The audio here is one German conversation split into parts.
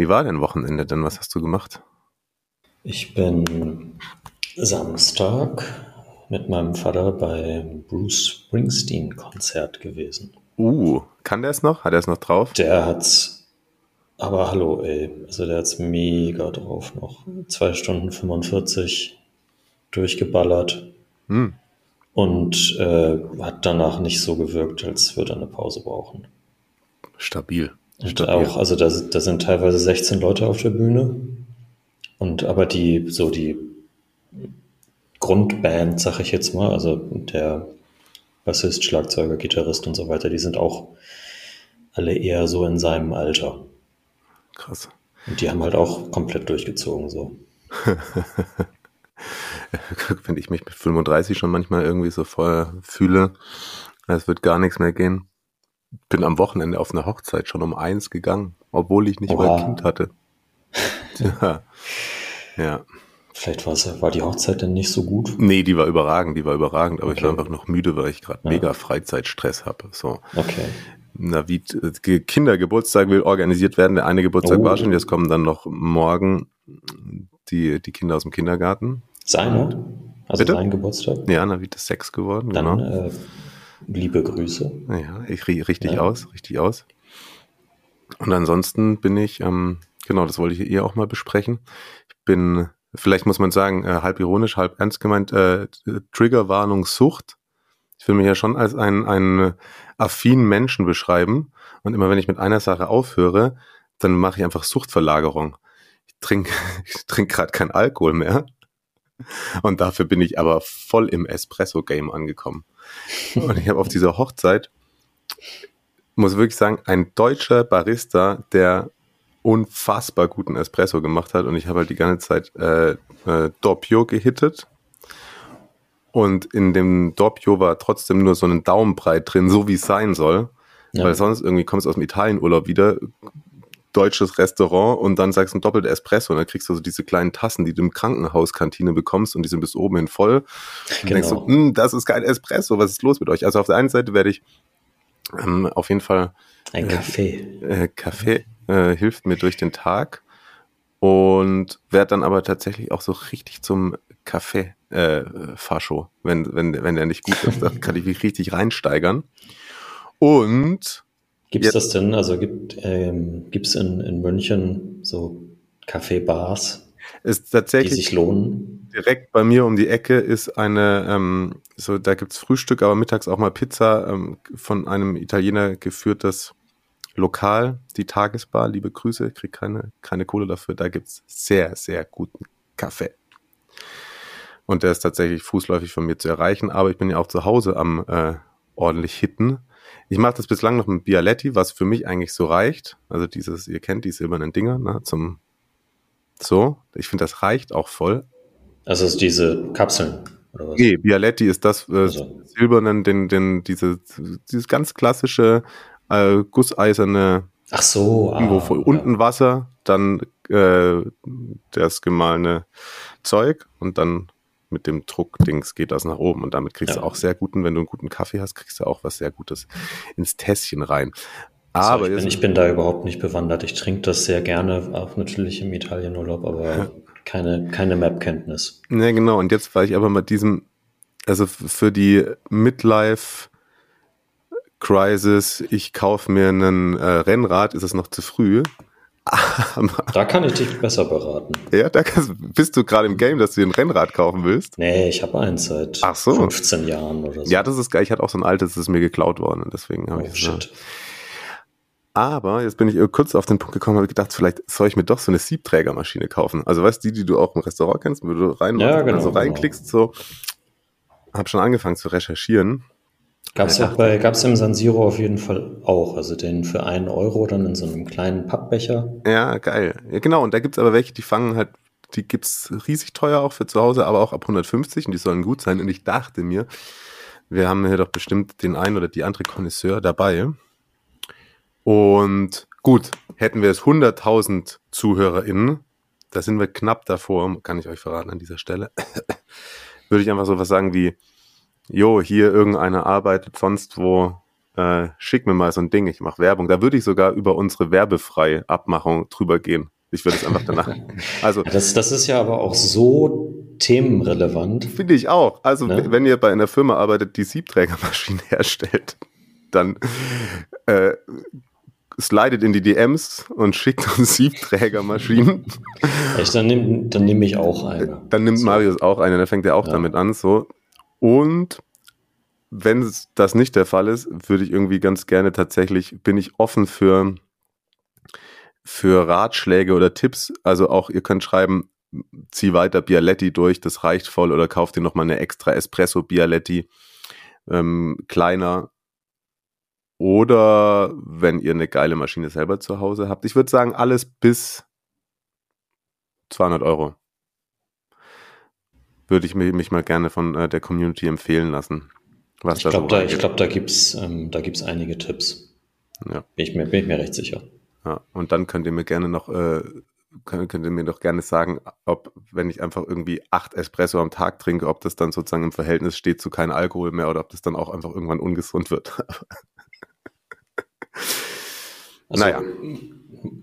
Wie war dein Wochenende denn? Was hast du gemacht? Ich bin Samstag mit meinem Vater bei Bruce Springsteen Konzert gewesen. Uh, kann der es noch? Hat er es noch drauf? Der hat's, aber hallo, ey, also der hat's mega drauf noch. Zwei Stunden 45 durchgeballert Hm. und äh, hat danach nicht so gewirkt, als würde er eine Pause brauchen. Stabil. Und auch, also da, da sind teilweise 16 Leute auf der Bühne. Und aber die, so die Grundband, sag ich jetzt mal, also der Bassist, Schlagzeuger, Gitarrist und so weiter, die sind auch alle eher so in seinem Alter. Krass. Und die haben halt auch komplett durchgezogen, so. Wenn ich mich mit 35 schon manchmal irgendwie so voll fühle, es wird gar nichts mehr gehen. Bin am Wochenende auf eine Hochzeit schon um eins gegangen, obwohl ich nicht mal Oha. ein Kind hatte. Ja. ja. Vielleicht war die Hochzeit denn nicht so gut. Nee, die war überragend, die war überragend, aber ich war Okay. einfach noch müde, weil ich gerade Ja. mega Freizeitstress habe. So. Okay. Navid, äh, Kindergeburtstag will organisiert werden. Der eine Geburtstag Oh. war schon, jetzt kommen dann noch morgen die, die Kinder aus dem Kindergarten. Seine? Also Bitte? sein Geburtstag? Ja, Navid ist sechs geworden, Dann genau. äh, liebe Grüße. Ja, ich ri- richtig Ja. aus, richtig aus. Und ansonsten bin ich, ähm, genau, das wollte ich ihr auch mal besprechen. Ich bin, vielleicht muss man sagen, äh, halb ironisch, halb ernst gemeint, äh, Triggerwarnung Sucht. Ich will mich ja schon als einen, einen affinen Menschen beschreiben. Und immer wenn ich mit einer Sache aufhöre, dann mache ich einfach Suchtverlagerung. Ich trinke ich trink gerade kein Alkohol mehr. Und dafür bin ich aber voll im Espresso-Game angekommen. Und ich habe auf dieser Hochzeit, muss wirklich sagen, ein deutscher Barista, der unfassbar guten Espresso gemacht hat. Und ich habe halt die ganze Zeit äh, äh, Doppio gehittet. Und in dem Doppio war trotzdem nur so ein Daumenbreit drin, so wie es sein soll. Ja. Weil sonst irgendwie kommst du aus dem Italienurlaub wieder, deutsches Restaurant und dann sagst du ein doppelter Espresso und dann kriegst du so diese kleinen Tassen, die du im Krankenhauskantine bekommst und die sind bis oben hin voll. Und Genau. denkst so, hm, das ist kein Espresso, was ist los mit euch? Also auf der einen Seite werde ich ähm, auf jeden Fall Ein Kaffee. äh, Kaffee äh, hilft mir durch den Tag und werde dann aber tatsächlich auch so richtig zum Kaffee äh, Fascho, wenn wenn wenn der nicht gut ist, dann kann ich mich richtig reinsteigern. Und Gibt's Jetzt- das denn, also gibt ähm, gibt's in, in München so Kaffeebars, ist die tatsächlich sich lohnen? direkt bei mir um die Ecke ist eine, ähm, so da gibt's Frühstück, aber mittags auch mal Pizza ähm, von einem Italiener geführtes Lokal, die Tagesbar. Liebe Grüße, krieg keine keine Kohle dafür. Da gibt's sehr sehr guten Kaffee. Und der ist tatsächlich fußläufig von mir zu erreichen, aber ich bin ja auch zu Hause am äh, ordentlich hitten. Ich mache das bislang noch mit Bialetti, was für mich eigentlich so reicht. Also dieses, ihr kennt die silbernen Dinger, ne, zum so. Ich finde, das reicht auch voll. Also ist diese Kapseln oder was? Nee, Bialetti ist das äh, Also. silbernen, den, den, diese, dieses ganz klassische äh, gusseiserne, Ach so, ah, wo von ja. unten Wasser, dann äh, das gemahlene Zeug und dann mit dem Druckdings geht das nach oben und damit kriegst Ja. du auch sehr guten, wenn du einen guten Kaffee hast, kriegst du auch was sehr Gutes ins Tässchen rein. So, Aber ich, bin, ich bin da überhaupt nicht bewandert. Ich trinke das sehr gerne, auch natürlich im Italienurlaub, aber keine, keine Map-Kenntnis. Ja, genau. Und jetzt war ich aber mit diesem, also für die Midlife Crisis, ich kaufe mir einen äh, Rennrad, ist es noch zu früh. Da kann ich dich besser beraten. ja, da kannst, bist du gerade im Game, dass du dir ein Rennrad kaufen willst. Nee, ich habe eins seit Ach so. 15 Jahren oder so. Ja, das ist geil. Ich hatte auch so ein altes, das ist mir geklaut worden. Und deswegen habe oh, ich shit. Aber jetzt bin ich kurz auf den Punkt gekommen, habe gedacht, vielleicht soll ich mir doch so eine Siebträgermaschine kaufen. Also weißt du, die, die du auch im Restaurant kennst, wo du rein Ja, genau, so genau. reinklickst, so. Hab schon angefangen zu recherchieren. Ja, auch bei, gab's im San Siro auf jeden Fall auch. Also den für einen Euro dann in so einem kleinen Pappbecher. Ja, geil. Ja, genau. Und da gibt's aber welche, die fangen halt, die gibt's riesig teuer auch für zu Hause, aber auch ab 150 und die sollen gut sein. Und ich dachte mir, wir haben hier doch bestimmt den einen oder die andere Connoisseur dabei. Und gut, hätten wir es 100.000 ZuhörerInnen, da sind wir knapp davor, kann ich euch verraten an dieser Stelle, würde ich einfach so was sagen wie, jo, hier irgendeiner arbeitet sonst wo äh, schick mir mal so ein Ding, ich mache Werbung. Da würde ich sogar über unsere werbefreie Abmachung drüber gehen. Ich würde es einfach danach. Also das, das ist ja aber auch so themenrelevant. Finde ich auch. Also ne? wenn ihr bei einer Firma arbeitet, die Siebträgermaschinen herstellt, dann äh, slidet in die DMs und schickt uns Siebträgermaschinen. Echt, dann nehme dann nehm ich auch eine. Dann nimmt so. Marius auch eine, dann fängt er auch ja. damit an. So. Und wenn das nicht der Fall ist, würde ich irgendwie ganz gerne tatsächlich, bin ich offen für, für Ratschläge oder Tipps. Also auch, ihr könnt schreiben, zieh weiter Bialetti durch, das reicht voll, oder kauft dir nochmal eine extra Espresso Bialetti, ähm, kleiner. Oder wenn ihr eine geile Maschine selber zu Hause habt. Ich würde sagen, alles bis 200 Euro. Würde ich mich, mal gerne von äh, der Community empfehlen lassen. Was ich glaube, da, ich glaub, da gibt es ähm, da gibt's einige Tipps. Ja. Bin, ich mir, bin ich mir recht sicher. Ja, und dann könnt ihr mir gerne noch, äh, könnt, könnt ihr mir doch gerne sagen, ob, wenn ich einfach irgendwie acht Espresso am Tag trinke, ob das dann sozusagen im Verhältnis steht zu kein Alkohol mehr oder ob das dann auch einfach irgendwann ungesund wird. also, naja.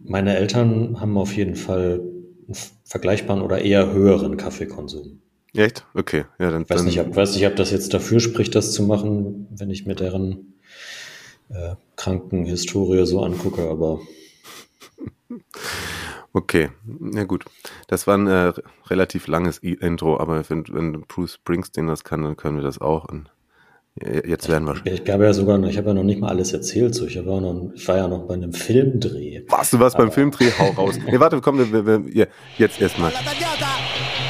Meine Eltern haben auf jeden Fall einen vergleichbaren oder eher höheren Kaffeekonsum. Echt? Okay. Ja, dann, weiß, dann nicht, ob, weiß nicht, ob das jetzt dafür spricht, das zu machen, wenn ich mir deren äh, Krankenhistorie so angucke, aber. Okay, na gut. Das war ein äh, relativ langes Intro, aber wenn, wenn Bruce Springsteen das kann, dann können wir das auch. Und jetzt werden wir schon. Ich, ich habe ja sogar, noch, ich habe ja noch nicht mal alles erzählt. So. Ich, noch, ich war ja noch bei einem Filmdreh. Was, du warst aber, beim Filmdreh? Hau raus. nee, warte, komm, wir, wir, wir, jetzt erstmal.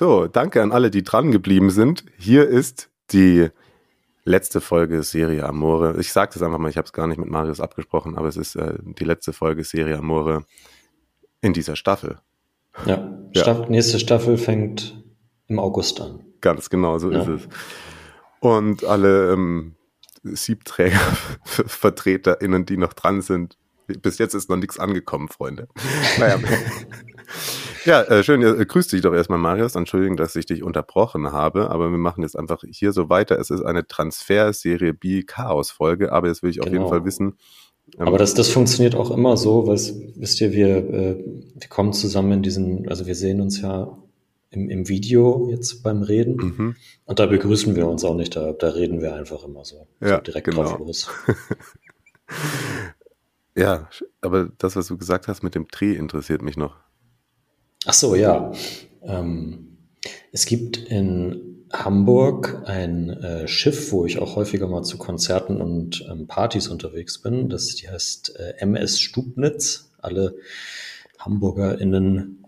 So, danke an alle, die dran geblieben sind. Hier ist die letzte Folge Serie Amore. Ich sage das einfach mal, ich habe es gar nicht mit Marius abgesprochen, aber es ist äh, die letzte Folge Serie Amore in dieser Staffel. Ja, ja. Staff nächste Staffel fängt im August an. Ganz genau, so ja. ist es. Und alle ähm, Siebträger-VertreterInnen, die noch dran sind, bis jetzt ist noch nichts angekommen, Freunde. Naja. Ja, äh, schön. Ja, grüß dich doch erstmal, Marius. Entschuldigung, dass ich dich unterbrochen habe, aber wir machen jetzt einfach hier so weiter. Es ist eine Transfer-Serie B Chaos-Folge, aber jetzt will ich auf genau. jeden Fall wissen. Ähm, aber das, das funktioniert auch immer so, weil wisst ihr, wir, äh, wir kommen zusammen in diesen, also wir sehen uns ja im, im Video jetzt beim Reden mhm. und da begrüßen wir uns auch nicht, da, da reden wir einfach immer so, ja, so direkt genau. drauf los. ja, aber das, was du gesagt hast mit dem Dreh, interessiert mich noch. Ach so, ja. Ähm, es gibt in Hamburg ein äh, Schiff, wo ich auch häufiger mal zu Konzerten und ähm, Partys unterwegs bin. Das die heißt äh, MS Stubnitz. Alle HamburgerInnen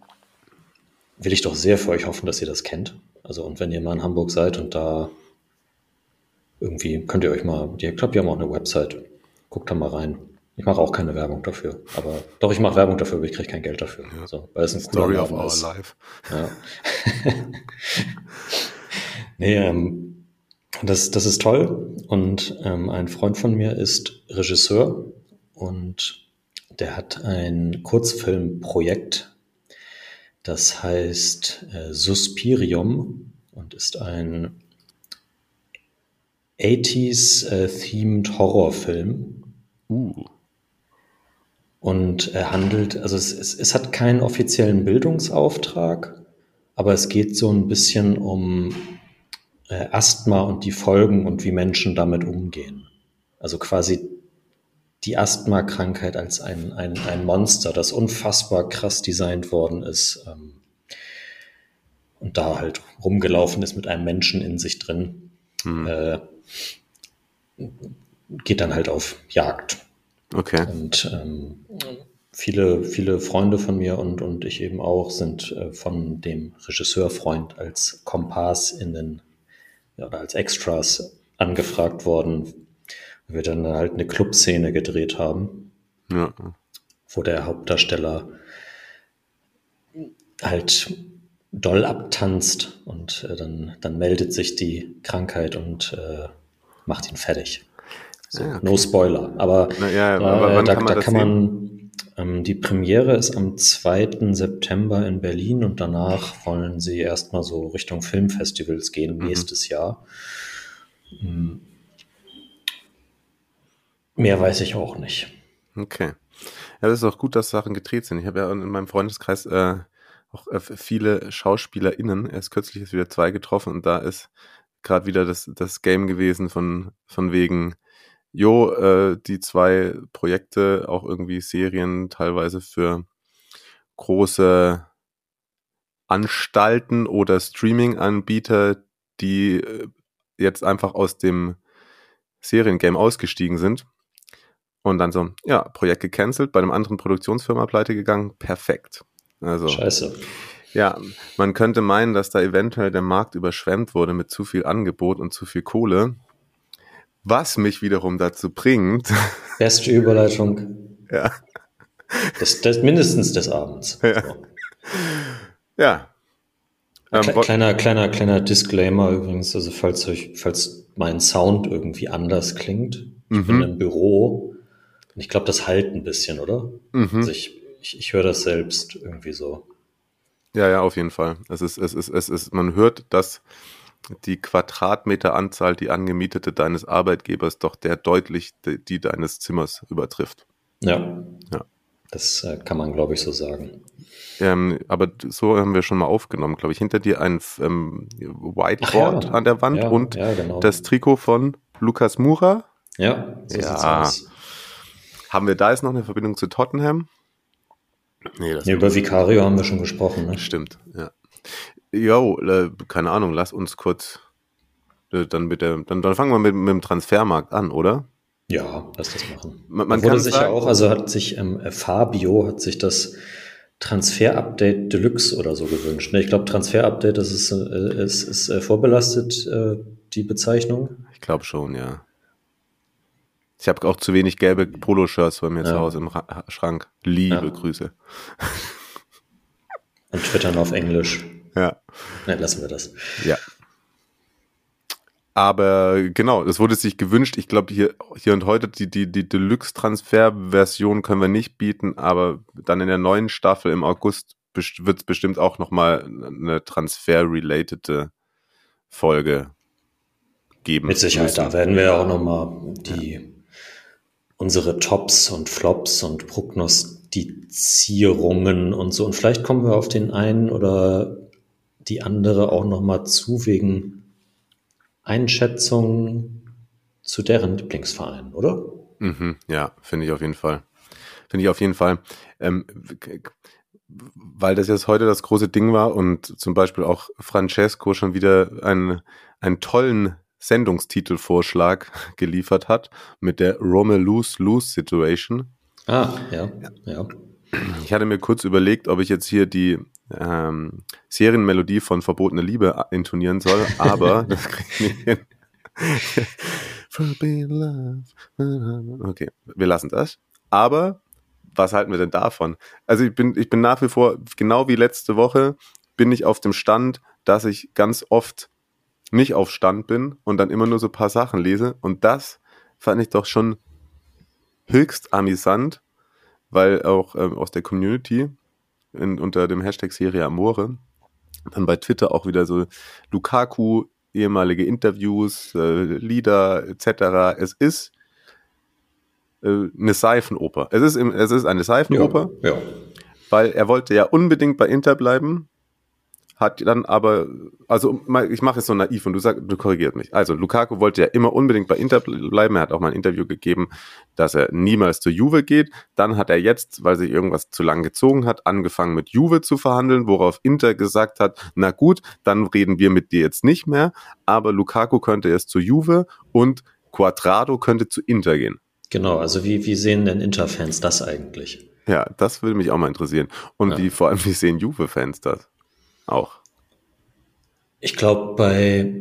will ich doch sehr für euch hoffen, dass ihr das kennt. Also, und wenn ihr mal in Hamburg seid und da irgendwie könnt ihr euch mal, ich glaube, die haben auch eine Website. Guckt da mal rein. Ich mache auch keine Werbung dafür. Aber doch, ich mache Werbung dafür, aber ich kriege kein Geld dafür. Ja. So, weil es ein Story of our ist. life. Ja. nee, ähm, das, das ist toll. Und ähm, ein Freund von mir ist Regisseur und der hat ein Kurzfilmprojekt, das heißt äh, Suspirium und ist ein 80s-themed äh, Horrorfilm. Uh und er handelt, also es, es, es hat keinen offiziellen Bildungsauftrag, aber es geht so ein bisschen um äh, Asthma und die Folgen und wie Menschen damit umgehen. Also quasi die Asthma-Krankheit als ein, ein, ein Monster, das unfassbar krass designt worden ist ähm, und da halt rumgelaufen ist mit einem Menschen in sich drin, hm. äh, geht dann halt auf Jagd Okay. Und ähm, viele, viele Freunde von mir und, und ich eben auch sind äh, von dem Regisseurfreund als Kompass in den, ja, oder als Extras angefragt worden, weil wir dann halt eine Clubszene gedreht haben. Ja. Wo der Hauptdarsteller halt doll abtanzt und äh, dann, dann meldet sich die Krankheit und äh, macht ihn fertig. So, ah, okay. No Spoiler. Aber, ja, da, aber da, kann man, da kann man ähm, die Premiere ist am 2. September in Berlin und danach wollen sie erstmal so Richtung Filmfestivals gehen mhm. nächstes Jahr. Hm. Mehr weiß ich auch nicht. Okay. Ja, das ist auch gut, dass Sachen gedreht sind. Ich habe ja in meinem Freundeskreis äh, auch äh, viele SchauspielerInnen, erst kürzlich ist wieder zwei getroffen und da ist gerade wieder das, das Game gewesen von, von wegen, jo, äh, die zwei Projekte, auch irgendwie Serien, teilweise für große Anstalten oder Streaming-Anbieter, die äh, jetzt einfach aus dem Seriengame ausgestiegen sind. Und dann so, ja, Projekt gecancelt, bei einem anderen Produktionsfirma pleite gegangen, perfekt. Also, Scheiße. Ja, man könnte meinen, dass da eventuell der Markt überschwemmt wurde mit zu viel Angebot und zu viel Kohle. Was mich wiederum dazu bringt. Beste Überleitung. ja. Des, des, mindestens des Abends. Ja. So. ja. Ähm, kleiner, kleiner, kleiner Disclaimer übrigens, also falls euch, falls mein Sound irgendwie anders klingt. Ich mhm. bin im Büro und ich glaube, das halt ein bisschen, oder? Mhm. Also ich, ich, ich höre das selbst irgendwie so. Ja, ja, auf jeden Fall. Es ist, es ist, es ist, man hört, dass die Quadratmeteranzahl, die angemietete deines Arbeitgebers, doch der deutlich die, die deines Zimmers übertrifft. Ja. Ja. Das äh, kann man, glaube ich, so sagen. Ähm, aber so haben wir schon mal aufgenommen, glaube ich. Hinter dir ein ähm, Whiteboard ja. an der Wand ja, und ja, genau. das Trikot von Lukas Mura. Ja, so ja. Haben wir da jetzt noch eine Verbindung zu Tottenham? Nee, das ja, über Vicario haben wir schon gesprochen. Ne? Stimmt, ja. Jo, äh, keine Ahnung, lass uns kurz äh, dann mit der, dann, dann fangen wir mit, mit dem Transfermarkt an, oder? Ja, lass das machen. Man, man wurde sich ja auch, also hat sich ähm, Fabio hat sich das Transfer-Update Deluxe oder so gewünscht. Ne? Ich glaube, Transfer-Update, das ist, äh, ist, ist äh, vorbelastet, äh, die Bezeichnung. Ich glaube schon, ja. Ich habe auch zu wenig gelbe Poloshirts bei mir ja. zu Hause im Ra Schrank. Liebe ja. Grüße. Und twittern auf Englisch. Ja. Nein, lassen wir das. Ja. Aber genau, es wurde sich gewünscht. Ich glaube, hier, hier und heute die, die, die Deluxe-Transfer-Version können wir nicht bieten, aber dann in der neuen Staffel im August wird es bestimmt auch nochmal eine Transfer-relatede Folge geben. Mit Sicherheit, müssen. da werden wir auch nochmal die ja unsere Tops und Flops und Prognostizierungen und so. Und vielleicht kommen wir auf den einen oder die andere auch nochmal zu wegen Einschätzungen zu deren Lieblingsvereinen, oder? Mhm, ja, finde ich auf jeden Fall. Finde ich auf jeden Fall. Ähm, weil das jetzt heute das große Ding war und zum Beispiel auch Francesco schon wieder einen, einen tollen Sendungstitelvorschlag geliefert hat mit der Rome Lose-Lose Situation. Ah, ja, ja. Ich hatte mir kurz überlegt, ob ich jetzt hier die ähm, Serienmelodie von Verbotene Liebe intonieren soll, aber das kriege ich nicht hin. okay, wir lassen das. Aber was halten wir denn davon? Also ich bin, ich bin nach wie vor, genau wie letzte Woche, bin ich auf dem Stand, dass ich ganz oft nicht auf Stand bin und dann immer nur so ein paar Sachen lese. Und das fand ich doch schon höchst amüsant, weil auch ähm, aus der Community in, unter dem Hashtag Serie Amore dann bei Twitter auch wieder so Lukaku, ehemalige Interviews, äh, Lieder etc. Es ist äh, eine Seifenoper. Es ist, im, es ist eine Seifenoper, ja, ja. weil er wollte ja unbedingt bei Inter bleiben hat dann aber, also ich mache es so naiv und du sagst, du korrigierst mich. Also Lukaku wollte ja immer unbedingt bei Inter bleiben. Er hat auch mal ein Interview gegeben, dass er niemals zur Juve geht. Dann hat er jetzt, weil sich irgendwas zu lang gezogen hat, angefangen mit Juve zu verhandeln, worauf Inter gesagt hat, na gut, dann reden wir mit dir jetzt nicht mehr. Aber Lukaku könnte erst zur Juve und Quadrado könnte zu Inter gehen. Genau, also wie, wie sehen denn Inter-Fans das eigentlich? Ja, das würde mich auch mal interessieren. Und ja. wie vor allem, wie sehen Juve-Fans das? Auch. Ich glaube, bei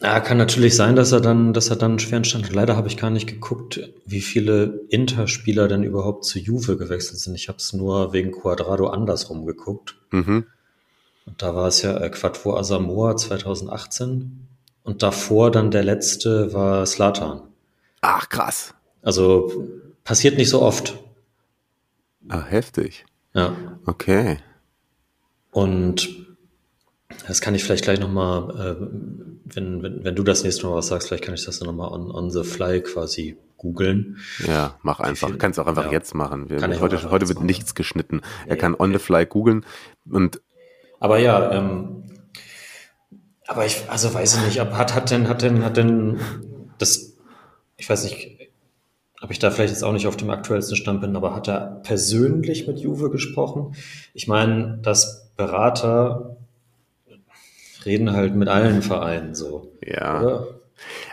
Ja, kann natürlich sein, dass er dann, dass er dann einen schweren Stand hat. Leider habe ich gar nicht geguckt, wie viele Interspieler denn überhaupt zu Juve gewechselt sind. Ich habe es nur wegen Quadrado andersrum geguckt. Mhm. Und da war es ja äh, Quattro Asamoah 2018. Und davor dann der letzte war Slatan. Ach, krass. Also passiert nicht so oft. Ah, heftig. Ja. Okay. Und das kann ich vielleicht gleich nochmal, äh, wenn, wenn, wenn du das nächste Mal was sagst, vielleicht kann ich das dann nochmal on, on the fly quasi googeln. Ja, mach einfach. viel- Kannst auch einfach ja. jetzt machen. Wir, heute heute wird machen. nichts geschnitten. Er Nee, kann on the fly googeln und Aber ja, ähm, aber ich, also weiß ich nicht, ob hat, hat denn, hat denn, hat denn das, ich weiß nicht, ob ich da vielleicht jetzt auch nicht auf dem aktuellsten Stand bin, aber hat er persönlich mit Juve gesprochen? Ich meine, dass Berater reden halt mit allen Vereinen so, ja. oder?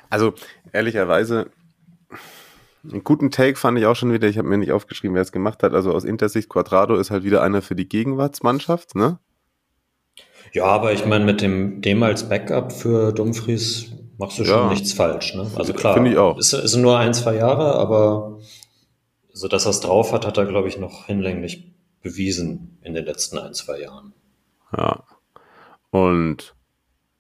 Also ehrlicherweise, einen guten Take fand ich auch schon wieder. Ich habe mir nicht aufgeschrieben, wer es gemacht hat. Also aus Intersicht Quadrado ist halt wieder einer für die Gegenwartsmannschaft, ne? Ja, aber ich meine, mit dem, dem als Backup für Dumfries machst du schon Ja. nichts falsch. Ne? Also klar, Finde ich auch. Es es sind nur ein, zwei Jahre, aber so dass er es drauf hat, hat er, glaube ich, noch hinlänglich bewiesen in den letzten ein, zwei Jahren. Ja. Und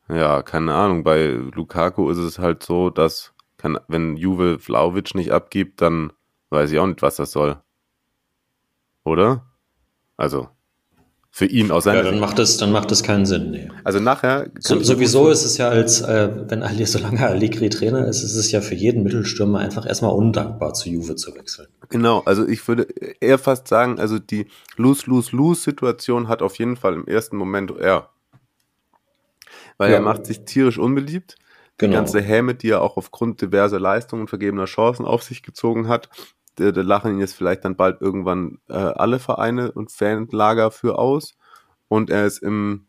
ja, keine Ahnung, bei Lukaku ist es halt so, dass kann, wenn Juve Vlaovic nicht abgibt, dann weiß ich auch nicht, was das soll. Oder? Also, für ihn aus Ja, seiner dann Sicht. macht es, dann macht es keinen Sinn. Nee. Also nachher So, sowieso ist es ja als, äh, wenn Ali, solange Allegri Trainer ist, ist es ja für jeden Mittelstürmer einfach erstmal undankbar, zu Juve zu wechseln. Genau, also ich würde eher fast sagen, also die Lose-Lose-Lose-Situation hat auf jeden Fall im ersten Moment er. Weil Ja. er macht sich tierisch unbeliebt. Die Genau. ganze Häme, die er auch aufgrund diverser Leistungen und vergebener Chancen auf sich gezogen hat, da, da lachen ihn jetzt vielleicht dann bald irgendwann äh, alle Vereine und Fanlager für aus. Und er ist im,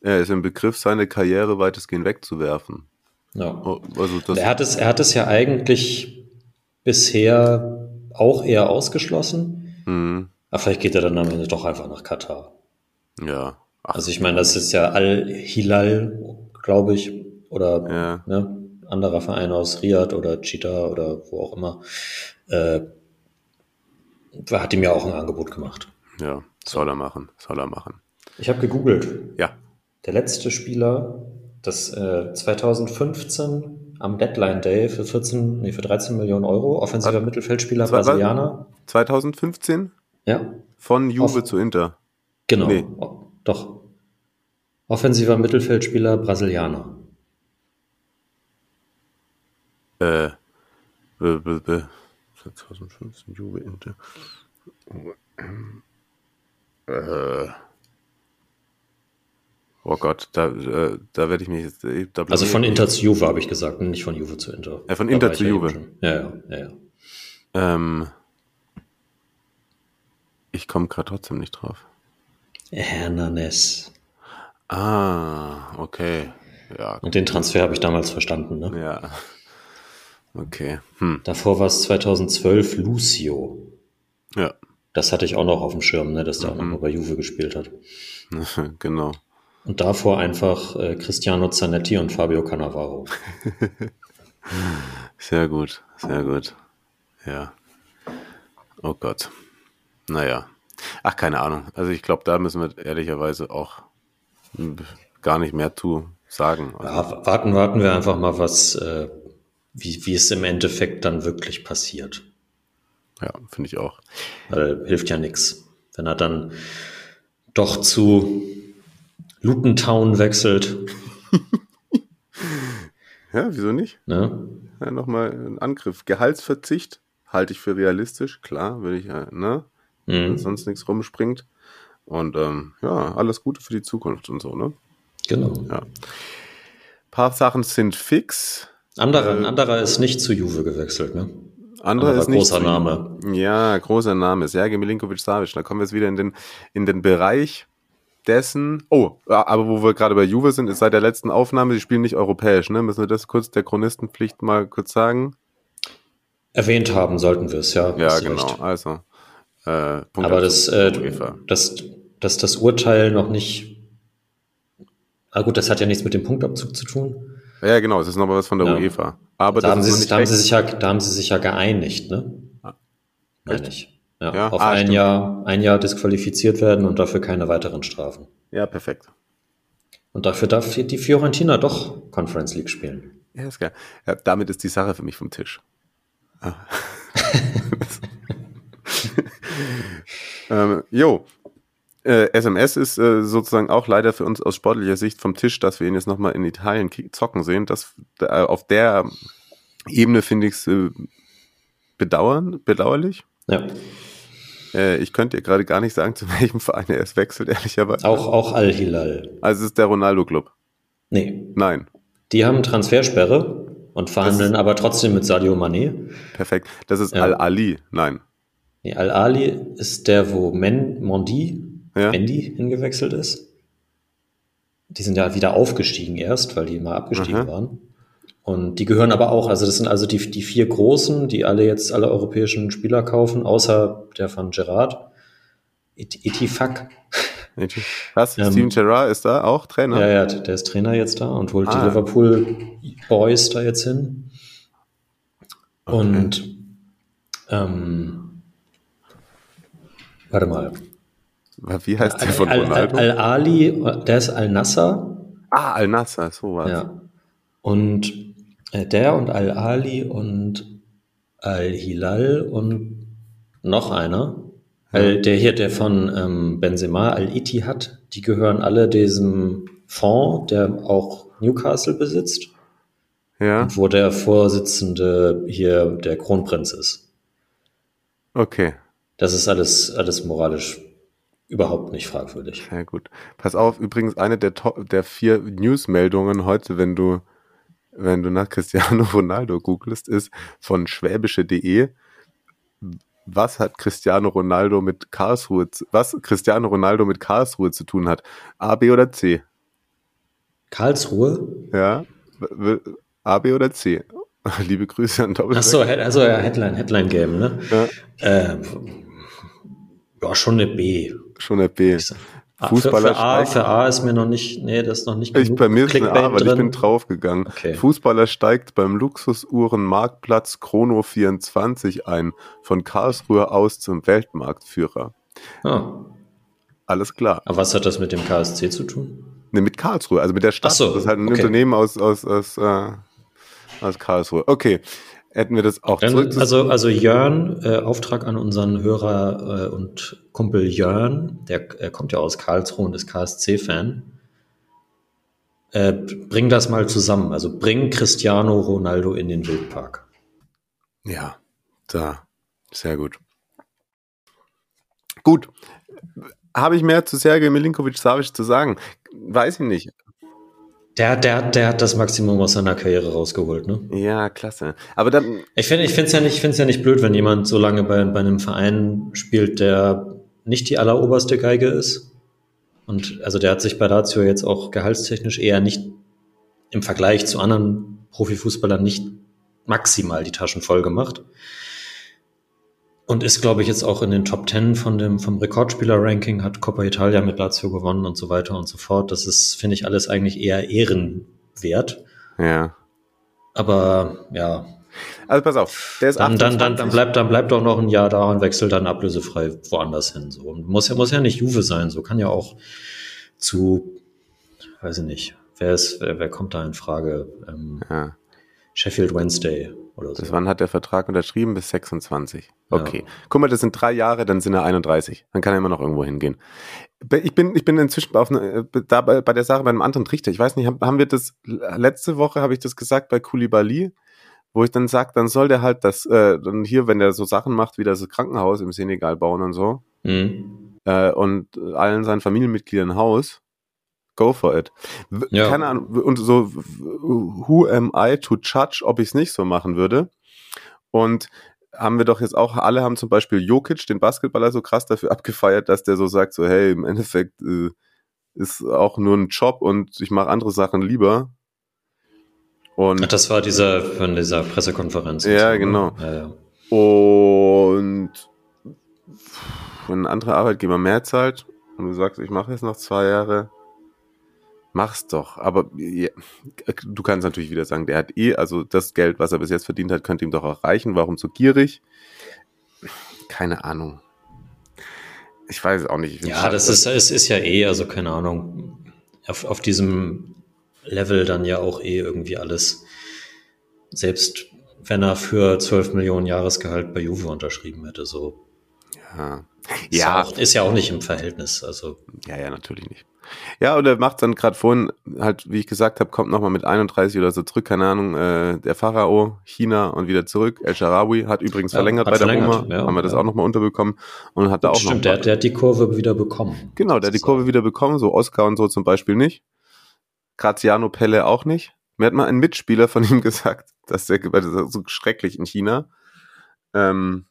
er ist im Begriff, seine Karriere weitestgehend wegzuwerfen. Ja. Oh, Also er hat es, er hat es ja eigentlich bisher auch eher ausgeschlossen. mh, Aber vielleicht geht er dann am Ende doch einfach nach Katar. ja. Ach, Also ich meine, das ist ja Al-Hilal, glaube ich, oder Ja. ne, anderer Verein aus Riyadh oder Cheetah oder wo auch immer. Äh, hat ihm ja auch ein Angebot gemacht. ja, soll er machen, soll er machen. Ich habe gegoogelt. Ja, Der letzte Spieler, das äh, 2015 am Deadline Day für 14, nee, für 13 Millionen Euro, offensiver Was? Mittelfeldspieler was? Brasilianer. 2015 Ja, von Juve Auf- zu Inter. genau. Nee. O- Doch. Offensiver Mittelfeldspieler Brasilianer. Äh, b, b, b, 2015 Juve Inter. Äh, oh Gott, da, äh, da werde ich mich jetzt. äh, Da Also von Inter zu Juve habe ich gesagt, nicht von Juve zu Inter. Ja, von Da Inter zu Juve. Ja, ja, ja, ja. Ähm, ich komme gerade trotzdem nicht drauf. Hernanes. Ah, okay. Ja, Und den Transfer habe ich damals verstanden. Ne? ja. Okay. Hm. Davor war es 2012 Lucio. Ja, Das hatte ich auch noch auf dem Schirm, ne, dass der auch noch Mhm. mal bei Juve gespielt hat. genau. Und davor einfach äh, Cristiano Zanetti und Fabio Cannavaro. Sehr gut, sehr gut. Ja. Oh Gott. Naja. Ach, keine Ahnung. Also ich glaube, da müssen wir ehrlicherweise auch gar nicht mehr zu sagen. Also, Ja, warten, warten wir einfach mal, was, äh, wie, wie es im Endeffekt dann wirklich passiert. ja, finde ich auch. Weil hilft ja nichts. Wenn er dann doch zu Lutentown wechselt, Ja, wieso nicht? ne? Ja, Nochmal ein Angriff. Gehaltsverzicht halte ich für realistisch, klar, will ich, ja, ne? Wenn Mhm, sonst nichts rumspringt. Und ähm, ja, alles Gute für die Zukunft und so, ne? genau. Ja. paar Sachen sind fix. Anderer, ein Äh, anderer ist nicht zu Juve gewechselt, ne? Andere Anderer ist nicht großer zu- Name. Ja, großer Name. Sergej Milinkovic-Savic. Da kommen wir jetzt wieder in den, in den Bereich dessen. Oh, aber wo wir gerade bei Juve sind, ist seit der letzten Aufnahme, sie spielen nicht europäisch, ne? Müssen wir das kurz der Chronistenpflicht mal kurz sagen? Erwähnt haben sollten wir es, ja. Ja, genau. recht. Also. Äh, Punkt Aber das, äh, UEFA. dass, dass das Urteil noch nicht. Ah gut, das hat ja nichts mit dem Punktabzug zu tun. Ja, genau, es ist nochmal was von der Ja. UEFA. Aber Da haben, sie, da, haben sie sich ja, da haben sie sich ja geeinigt, ne? Ah. Meine ich. Ja, Ja? auf Ah, ein stimmt. Jahr, ein Jahr disqualifiziert werden und dafür keine weiteren Strafen. Ja, perfekt. Und dafür darf die Fiorentina doch Conference League spielen. Ja, ist geil. Ja, damit ist die Sache für mich vom Tisch. Ah. ähm, jo. Äh, SMS ist äh, sozusagen auch leider für uns aus sportlicher Sicht vom Tisch, dass wir ihn jetzt nochmal in Italien zocken sehen. Das, äh, auf der Ebene finde ich es äh, bedauern, bedauerlich. Ja. Äh, ich könnte dir gerade gar nicht sagen, zu welchem Verein er es wechselt, ehrlicherweise. Auch, auch Al-Hilal. Also es ist der Ronaldo-Club. Nee. Nein. Die haben Transfersperre und verhandeln aber trotzdem mit Sadio Mané. Perfekt. Das ist Ja. Al-Ali. Nein. Nee, Al-Ali ist der, wo Men, Mondi, Ja. Mendy hingewechselt ist. Die sind ja wieder aufgestiegen erst, weil die mal abgestiegen Aha. waren. Und die gehören aber auch, also das sind also die, die vier Großen, die alle jetzt alle europäischen Spieler kaufen, außer der von Gerard. It- Itifak. Was? Ähm, Steven Gerrard ist da auch Trainer? Ja, ja, der ist Trainer jetzt da und holt Ah. die Liverpool Boys da jetzt hin. Und ähm, warte mal. Wie heißt der von Al- Ronaldo? Al- Al-Ali, der ist Al-Nasser. ah, Al-Nassr, so was. Ja. Und äh, der und Al-Ali und Al-Hilal und noch einer. Al, der hier, der von ähm, Benzema, Al-Ittihad, die gehören alle diesem Fonds, der auch Newcastle besitzt, Ja, wo der Vorsitzende hier der Kronprinz ist. okay. Das ist alles, alles moralisch überhaupt nicht fragwürdig. Sehr gut. Pass auf, übrigens eine der, To- der vier Newsmeldungen heute, wenn du, wenn du nach Cristiano Ronaldo googelst, ist von schwäbische.de. Was hat Cristiano Ronaldo mit Karlsruhe, zu- was Cristiano Ronaldo mit Karlsruhe zu tun hat? A, B oder C? Karlsruhe? Ja? A, B oder C? Liebe Grüße an Doppel. Ach so, Head- also ja, Headline, Headline Game, ne? Ja, Äh, ja, schon eine B. schon eine B. Ah, Fußballer für, für, A, für A ist mir noch nicht, nee, das ist noch nicht Ich, bei mir ist eine A, weil ich drin. bin draufgegangen. Okay. Fußballer steigt beim Luxusuhren-Marktplatz Chrono 24 ein, von Karlsruhe aus zum Weltmarktführer. Ah, Alles klar. aber was hat das mit dem KSC zu tun? Ne, mit Karlsruhe, also mit der Stadt. Ach so, das ist halt ein okay. Unternehmen aus, aus, aus, äh, aus Karlsruhe. Okay, hätten wir das auch Dann, also, also Jörn, äh, Auftrag an unseren Hörer äh, und Kumpel Jörn, der äh, kommt ja aus Karlsruhe und ist KSC-Fan. Äh, bring das mal zusammen. Also bring Cristiano Ronaldo in den Wildpark. ja, da. Sehr gut. Gut. Habe ich mehr zu Sergej Milinkovic-Savic zu sagen? Weiß ich nicht. Der, der, der hat das Maximum aus seiner Karriere rausgeholt, ne? Ja, klasse. Aber dann, Ich finde ich finde es ja, nicht- ich find's ja nicht blöd, wenn jemand so lange bei, bei einem Verein spielt, der nicht die alleroberste Geige ist. Und also der hat sich bei Lazio jetzt auch gehaltstechnisch eher nicht im Vergleich zu anderen Profifußballern nicht maximal die Taschen voll gemacht. Und ist, glaube ich, jetzt auch in den Top Ten von dem, vom Rekordspieler-Ranking, hat Coppa Italia mit Lazio gewonnen und so weiter und so fort. Das ist, finde ich, alles eigentlich eher ehrenwert. ja. Aber ja, Also pass auf, der ist dann, dann, dann, 28. dann bleibt, dann bleibt doch noch ein Jahr da und wechselt dann ablösefrei woanders hin. So. Und muss ja, muss ja nicht Juve sein. So kann ja auch zu, weiß ich nicht, wer ist, wer, wer kommt da in Frage? Ähm, Ja. Sheffield Wednesday oder so. Bis wann hat der Vertrag unterschrieben? Bis 26. Okay. Ja. Guck mal, das sind drei Jahre, dann sind er 31. Dann kann er immer noch irgendwo hingehen. Ich bin, ich bin inzwischen auf eine, da bei, bei der Sache bei einem anderen Trichter. Ich weiß nicht, haben, wir das, letzte Woche habe ich das gesagt bei Koulibaly, wo ich dann sage, dann soll der halt das, äh, dann hier, wenn der so Sachen macht, wie das Krankenhaus im Senegal bauen und so, Mhm. äh, und allen seinen Familienmitgliedern ein Haus, go for it. Ja. Keine Ahnung, und so, who am I to judge, ob ich es nicht so machen würde? Und haben wir doch jetzt auch, alle haben zum Beispiel Jokic, den Basketballer, so krass dafür abgefeiert, dass der so sagt, so hey, im Endeffekt äh, ist auch nur ein Job und ich mache andere Sachen lieber. Und Ach, das war dieser von dieser Pressekonferenz. Ja, so, ne? genau. Ja, ja. Und wenn ein anderer Arbeitgeber mehr zahlt und du sagst, ich mache jetzt noch zwei Jahre, Mach's doch. Aber ja, du kannst natürlich wieder sagen, der hat eh, also das Geld, was er bis jetzt verdient hat, könnte ihm doch auch reichen. Warum so gierig? Keine Ahnung. Ich weiß es auch nicht. Ja, das ist, es ist ja eh, also keine Ahnung, auf, auf diesem Level dann ja auch eh irgendwie alles. Selbst wenn er für 12 Millionen Jahresgehalt bei Juve unterschrieben hätte, so. Ja. Ist ja, auch, ist ja auch nicht im Verhältnis, also. Ja, ja, natürlich nicht. Ja, und er macht dann gerade vorhin, halt, wie ich gesagt habe, kommt nochmal mit 31 oder so zurück, keine Ahnung, äh, der Pharao, China und wieder zurück. El Sharawi hat übrigens ja, verlängert hat bei der Oma, ja, haben wir das ja. auch nochmal unterbekommen und hat da auch Stimmt, noch der, der hat die Kurve wieder bekommen. Genau, der hat die Kurve wieder bekommen, so Oscar und so zum Beispiel nicht. Graziano Pelle auch nicht. Mir hat mal ein Mitspieler von ihm gesagt, dass der, das ist so schrecklich in China, ähm,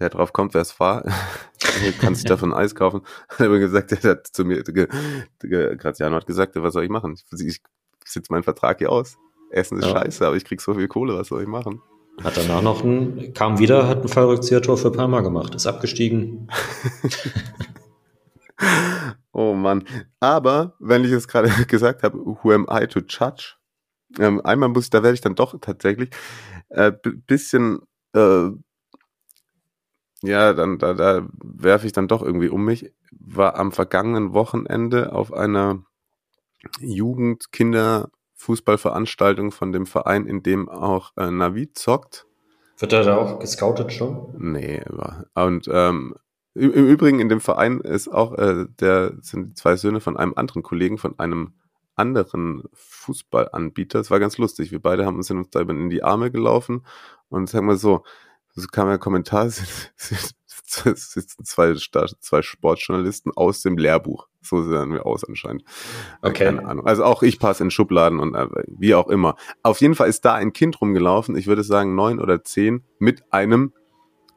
wer drauf kommt, wer es war, kann sich davon Eis kaufen. Hat aber gesagt, er hat zu mir, Graziano hat gesagt, was soll ich machen? Ich, ich sitze meinen Vertrag hier aus. Essen ist ja. scheiße, aber ich krieg so viel Kohle, was soll ich machen? Hat danach noch ein, kam wieder, hat ein Fallrückzieher-Tor für Palma gemacht, ist abgestiegen. oh Mann. Aber, wenn ich es gerade gesagt habe, who am I to judge? Ähm, einmal muss ich, da werde ich dann doch tatsächlich äh, bisschen äh, ja, dann da, da werfe ich dann doch irgendwie um mich. War am vergangenen Wochenende auf einer Jugend-Kinder-Fußballveranstaltung von dem Verein, in dem auch äh, Navid zockt. Wird er da auch gescoutet schon? Nee, war. Und ähm, im Übrigen in dem Verein ist auch äh, der sind die zwei Söhne von einem anderen Kollegen von einem anderen Fußballanbieter. Es war ganz lustig. Wir beide haben uns in, in die Arme gelaufen und sagen wir so, so kam ein Kommentar, es sitzen zwei, zwei Sportjournalisten aus dem Lehrbuch. So sehen wir aus anscheinend. Okay. Keine Ahnung. Also auch ich passe in Schubladen und äh, wie auch immer. Auf jeden Fall ist da ein Kind rumgelaufen, ich würde sagen neun oder zehn, mit einem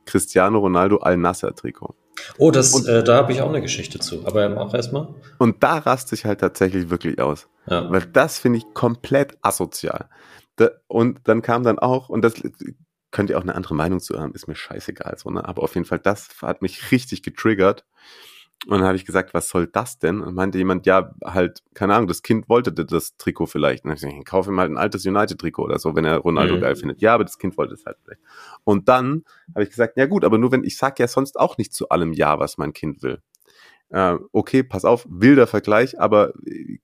Cristiano Ronaldo Al-Nasser-Trikot. Oh, das, und, äh, da habe ich auch eine Geschichte zu, aber auch erstmal. Und da raste ich halt tatsächlich wirklich aus. Ja. Weil das finde ich komplett asozial. Da, und dann kam dann auch, und das könnt ihr auch eine andere Meinung zu haben, ist mir scheißegal, so, ne? Aber auf jeden Fall, das hat mich richtig getriggert. Und dann habe ich gesagt, was soll das denn? Und meinte jemand, ja, halt, keine Ahnung, das Kind wollte das Trikot vielleicht. Und dann habe ich gesagt, kauf ihm halt ein altes United-Trikot oder so, wenn er Ronaldo mhm. geil findet. Ja, aber das Kind wollte es halt vielleicht. Und dann habe ich gesagt, ja gut, aber nur wenn, ich sag ja sonst auch nicht zu allem Ja, was mein Kind will. Äh, okay, pass auf, wilder Vergleich, aber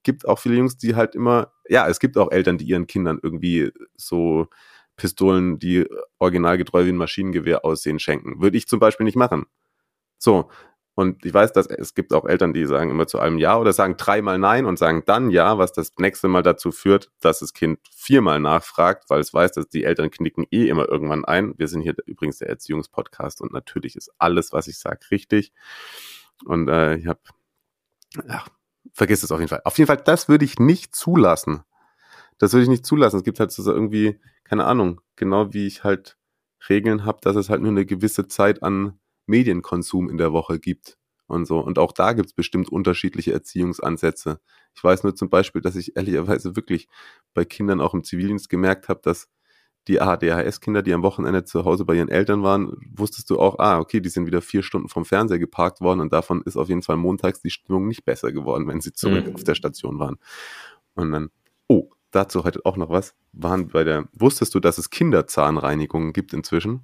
gibt auch viele Jungs, die halt immer, ja, es gibt auch Eltern, die ihren Kindern irgendwie so Pistolen, die originalgetreu wie ein Maschinengewehr aussehen, schenken. Würde ich zum Beispiel nicht machen. So. Und ich weiß, dass es gibt auch Eltern, die sagen immer zu allem Ja oder sagen dreimal Nein und sagen dann Ja, was das nächste Mal dazu führt, dass das Kind viermal nachfragt, weil es weiß, dass die Eltern knicken eh immer irgendwann ein. Wir sind hier übrigens der Erziehungspodcast und natürlich ist alles, was ich sage, richtig. Und äh, ich habe, ja, vergiss es auf jeden Fall. Auf jeden Fall, das würde ich nicht zulassen. Das würde ich nicht zulassen. Es gibt halt so irgendwie keine Ahnung, genau wie ich halt Regeln habe, dass es halt nur eine gewisse Zeit an Medienkonsum in der Woche gibt und so. Und auch da gibt es bestimmt unterschiedliche Erziehungsansätze. Ich weiß nur zum Beispiel, dass ich ehrlicherweise wirklich bei Kindern auch im Zivildienst gemerkt habe, dass die ADHS-Kinder, die am Wochenende zu Hause bei ihren Eltern waren, wusstest du auch, ah, okay, die sind wieder vier Stunden vom Fernseher geparkt worden und davon ist auf jeden Fall montags die Stimmung nicht besser geworden, wenn sie zurück mhm. auf der Station waren. Und dann, oh, dazu heute auch noch was. Waren bei der, wusstest du, dass es Kinderzahnreinigungen gibt inzwischen?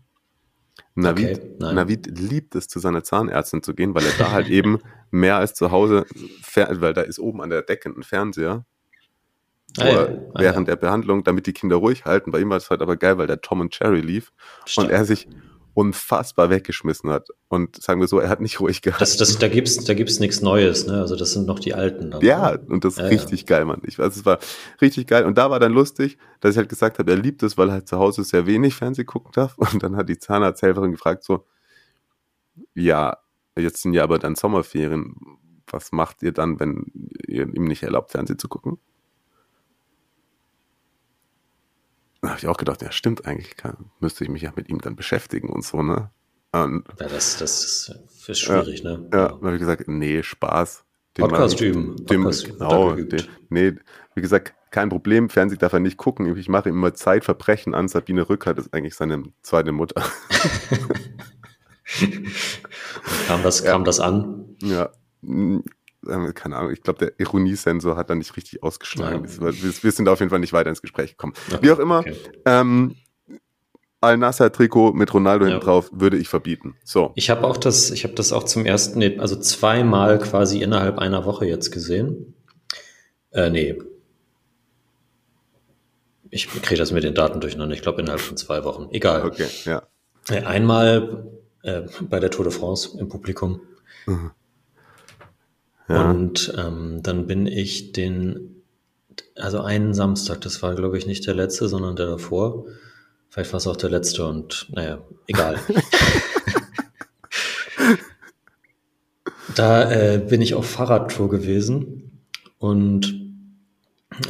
Navid, okay, Navid liebt es, zu seiner Zahnärztin zu gehen, weil er da halt eben mehr als zu Hause, weil da ist oben an der Decke ein Fernseher. Ah, ja. ah, während ja. der Behandlung, damit die Kinder ruhig halten. Bei ihm war es halt aber geil, weil der Tom und Cherry lief Stimmt. und er sich unfassbar weggeschmissen hat. Und sagen wir so, er hat nicht ruhig gehalten. Das, das, da gibt's, da gibt's nichts Neues, ne? Also das sind noch die alten. Dann, ja, ne? und das ist ja, richtig ja. geil, Mann. Ich weiß, es war richtig geil. Und da war dann lustig, dass ich halt gesagt habe, er liebt es, weil er halt zu Hause sehr wenig Fernsehen gucken darf. Und dann hat die Zahnarzthelferin gefragt so, ja, jetzt sind ja aber dann Sommerferien. Was macht ihr dann, wenn ihr ihm nicht erlaubt, Fernsehen zu gucken? Da habe ich auch gedacht, ja, stimmt eigentlich, kann, müsste ich mich ja mit ihm dann beschäftigen und so, ne? Und, ja, das, das ist schwierig, ja, ne? Ja, dann habe ich gesagt, nee, Spaß. Podcast üben. Dem, Podcast genau, dem, nee, wie gesagt, kein Problem, Fernsehen darf er nicht gucken. Ich mache ihm immer Zeitverbrechen an. Sabine Rücker, das ist eigentlich seine zweite Mutter. kam, das, kam das an? Ja, äh, keine Ahnung, ich glaube, der Ironiesensor hat da nicht richtig ausgeschlagen. Ja. Wir, wir, sind auf jeden Fall nicht weiter ins Gespräch gekommen. Okay. Wie auch immer, okay. ähm, Al-Nasser-Trikot mit Ronaldo ja. hinten drauf würde ich verbieten. So. Ich habe auch das, ich habe das auch zum ersten, also zweimal quasi innerhalb einer Woche jetzt gesehen. Äh, nee. Ich kriege das mit den Daten durcheinander. Ich glaube innerhalb von zwei Wochen. Egal. Okay, ja. Äh, einmal äh, bei der Tour de France im Publikum. Mhm. Ja. Und ähm, dann bin ich den, also einen Samstag, das war glaube ich nicht der letzte, sondern der davor, Vielleicht war es auch der letzte und naja, egal. da äh, bin ich auf Fahrradtour gewesen und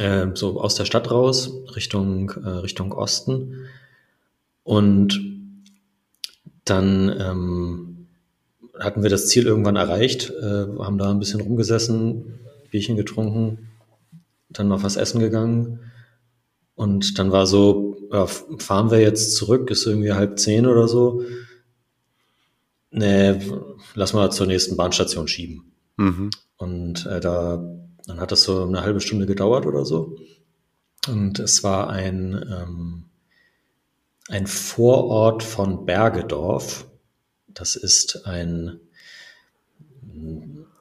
äh, so aus der Stadt raus, Richtung, äh, Richtung Osten. Und dann ähm, hatten wir das Ziel irgendwann erreicht, äh, haben da ein bisschen rumgesessen, Bierchen getrunken, dann noch was essen gegangen. Und dann war so, ja, fahren wir jetzt zurück, ist irgendwie halb zehn oder so. Nee, lass mal zur nächsten Bahnstation schieben. Mhm. Und äh, da, dann hat das so eine halbe Stunde gedauert oder so. Und es war ein, ähm, ein Vorort von Bergedorf. Das ist ein,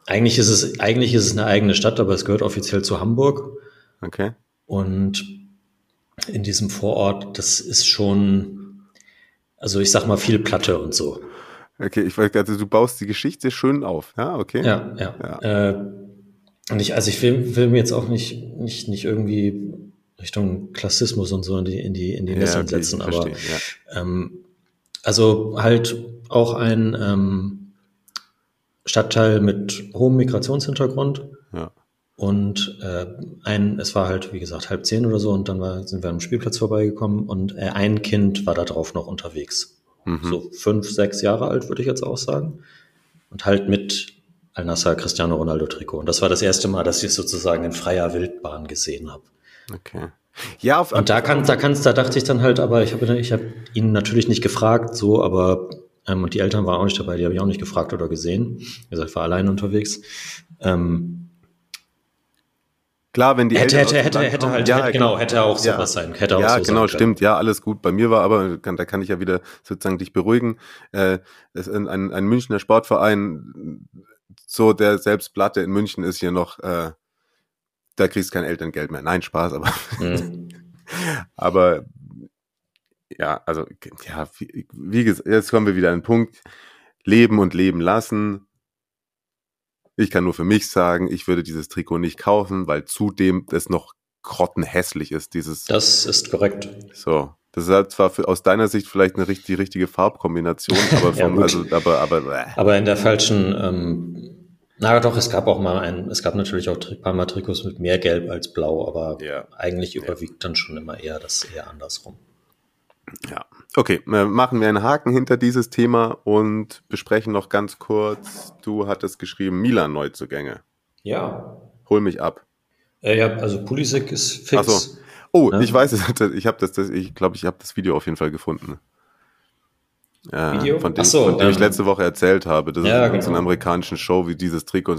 eigentlich ist es, eigentlich ist es eine eigene Stadt, aber es gehört offiziell zu Hamburg. Okay. Und in diesem Vorort, das ist schon, also ich sag mal viel Platte und so. Okay, ich weiß, also du baust die Geschichte schön auf, ja, okay. Ja, ja. ja. Äh, und ich, also ich will, will mir jetzt auch nicht, nicht, nicht irgendwie Richtung Klassismus und so in die, in die, in die Nesseln ja, okay, setzen, aber ja. ähm, also halt auch ein ähm, Stadtteil mit hohem Migrationshintergrund. Ja. Und äh, ein, es war halt, wie gesagt, halb zehn oder so und dann war, sind wir am Spielplatz vorbeigekommen und äh, ein Kind war da drauf noch unterwegs. Mhm. So fünf, sechs Jahre alt, würde ich jetzt auch sagen. Und halt mit Al-Nassr Cristiano Ronaldo Trikot. Und das war das erste Mal, dass ich es sozusagen in freier Wildbahn gesehen habe. Okay. Ja, auf, und da kann, da kannst, da dachte ich dann halt, aber ich habe ich hab ihn natürlich nicht gefragt, so, aber ähm, und die Eltern waren auch nicht dabei, die habe ich auch nicht gefragt oder gesehen. Wie gesagt, ich war allein unterwegs. Ähm, Klar, wenn die hätte, Eltern hätte, hätte, hätte halt, ja, hätte, genau, hätte auch sowas ja, sein. Hätte auch ja, so genau, stimmt. Ja, alles gut. Bei mir war aber, kann, da kann ich ja wieder sozusagen dich beruhigen. Äh, ein, ein Münchner Sportverein, so der selbst Platte in München ist hier noch, äh, da kriegst kein Elterngeld mehr. Nein, Spaß, aber, mhm. aber ja, also ja, wie, wie gesagt, jetzt kommen wir wieder an den Punkt. Leben und leben lassen ich kann nur für mich sagen, ich würde dieses Trikot nicht kaufen, weil zudem es noch grottenhässlich ist, dieses. Das ist korrekt. So. Das ist halt zwar für, aus deiner Sicht vielleicht eine richtig, die richtige Farbkombination, aber vom, ja, also, aber, aber, äh. aber in der falschen, ähm, na doch, es gab auch mal ein, es gab natürlich auch ein paar Mal Trikots mit mehr Gelb als Blau, aber ja. eigentlich überwiegt ja. dann schon immer eher das eher andersrum. Ja, okay, äh, machen wir einen Haken hinter dieses Thema und besprechen noch ganz kurz, du hattest geschrieben, Milan-Neuzugänge. Ja. Hol mich ab. Äh, ja, also Pulisic ist fix. Ach so. Oh, ja. ich weiß es, ich habe das, das, ich glaube, ich habe das Video auf jeden Fall gefunden. Video? Von dem, so, von dem ähm, ich letzte Woche erzählt habe. Das ja, ist genau. so einer amerikanischen Show wie dieses Trikot.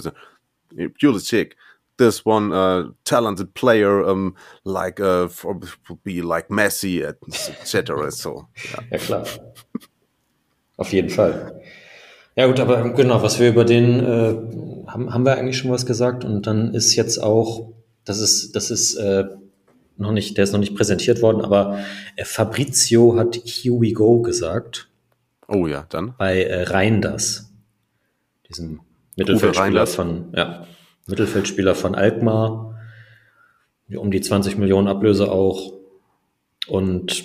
Pulisic, this one uh, talented player um, like uh, for, be like Messi etc. so ja. ja klar auf jeden Fall ja gut aber genau was wir über den äh, haben haben wir eigentlich schon was gesagt und dann ist jetzt auch das ist das ist äh, noch nicht der ist noch nicht präsentiert worden aber äh, Fabrizio hat Here we go gesagt oh ja dann bei äh, Reinders diesem Mittelfeldspieler von ja Mittelfeldspieler von Alkmaar, um die 20 Millionen Ablöse auch. Und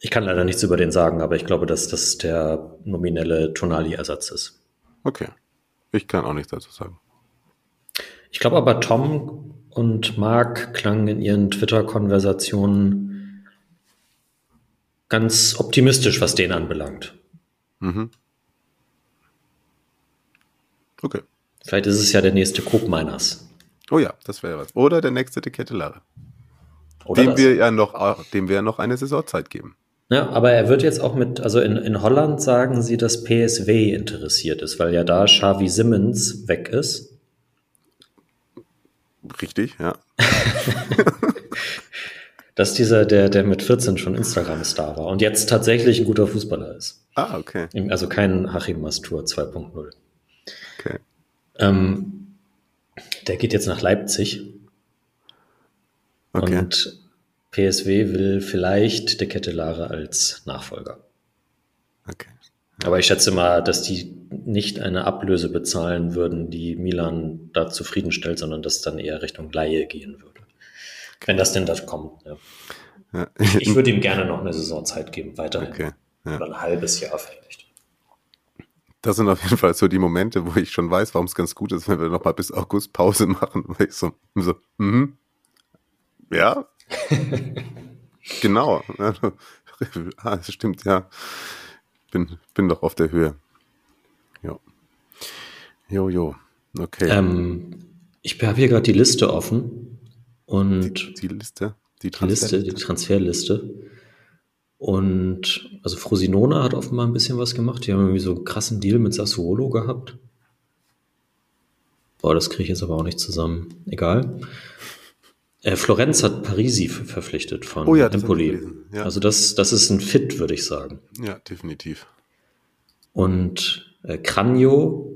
ich kann leider nichts über den sagen, aber ich glaube, dass das der nominelle Tonali-Ersatz ist. Okay. Ich kann auch nichts dazu sagen. Ich glaube aber, Tom und Mark klangen in ihren Twitter-Konversationen ganz optimistisch, was den anbelangt. Mhm. Okay. Vielleicht ist es ja der nächste Coop Miners. Oh ja, das wäre was. Oder der nächste Tekettelare. Dem das. wir ja noch, dem wir ja noch eine Saisonzeit geben. Ja, aber er wird jetzt auch mit, also in, in Holland sagen sie, dass PSW interessiert ist, weil ja da Xavi Simmons weg ist. Richtig, ja. Das ist dieser, der, der mit 14 schon Instagram-Star war und jetzt tatsächlich ein guter Fußballer ist. Ah, okay. Also kein Hachim Mastur 2.0. Okay. Ähm, der geht jetzt nach Leipzig. Okay. Und PSW will vielleicht De Kettelare als Nachfolger. Okay. Aber ich schätze mal, dass die nicht eine Ablöse bezahlen würden, die Milan da zufriedenstellt, sondern dass dann eher Richtung Laie gehen würde. Wenn das denn da kommt. Ja. Ja. Ich würde ihm gerne noch eine Saison Zeit geben, weiterhin. Okay. Ja. Oder ein halbes Jahr vielleicht. Das sind auf jeden Fall so die Momente, wo ich schon weiß, warum es ganz gut ist, wenn wir noch mal bis August Pause machen. Weil ich so, so mhm. ja, genau. ah, das stimmt, ja. Bin, bin doch auf der Höhe. Jo. Jo, jo. Okay. Ähm, ich habe hier gerade die Liste offen und die, die Liste, die die Liste, die Transferliste. Und also Frosinone hat offenbar ein bisschen was gemacht. Die haben irgendwie so einen krassen Deal mit Sassuolo gehabt. Boah, das kriege ich jetzt aber auch nicht zusammen. Egal. Äh, Florenz hat Parisi ver- verpflichtet von Oh ja, Empoli. ja. Also das, das ist ein Fit, würde ich sagen. Ja, definitiv. Und äh, Cranio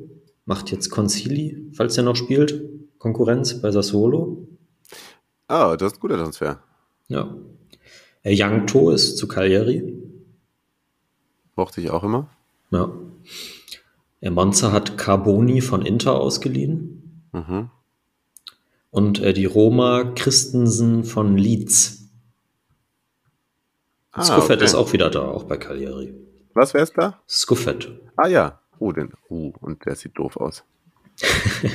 macht jetzt Concili, falls er noch spielt. Konkurrenz bei Sassuolo. Ah, das ist ein guter Transfer. Ja. Äh, Yang To ist zu Cagliari. Mochte ich auch immer. Ja. Äh, Monza hat Carboni von Inter ausgeliehen. Mhm. Und äh, die Roma Christensen von Leeds. Ah, Skuffet okay. ist auch wieder da, auch bei Cagliari. Was wär's da? Skuffet. Ah ja. Oh, den. Uh, und der sieht doof aus.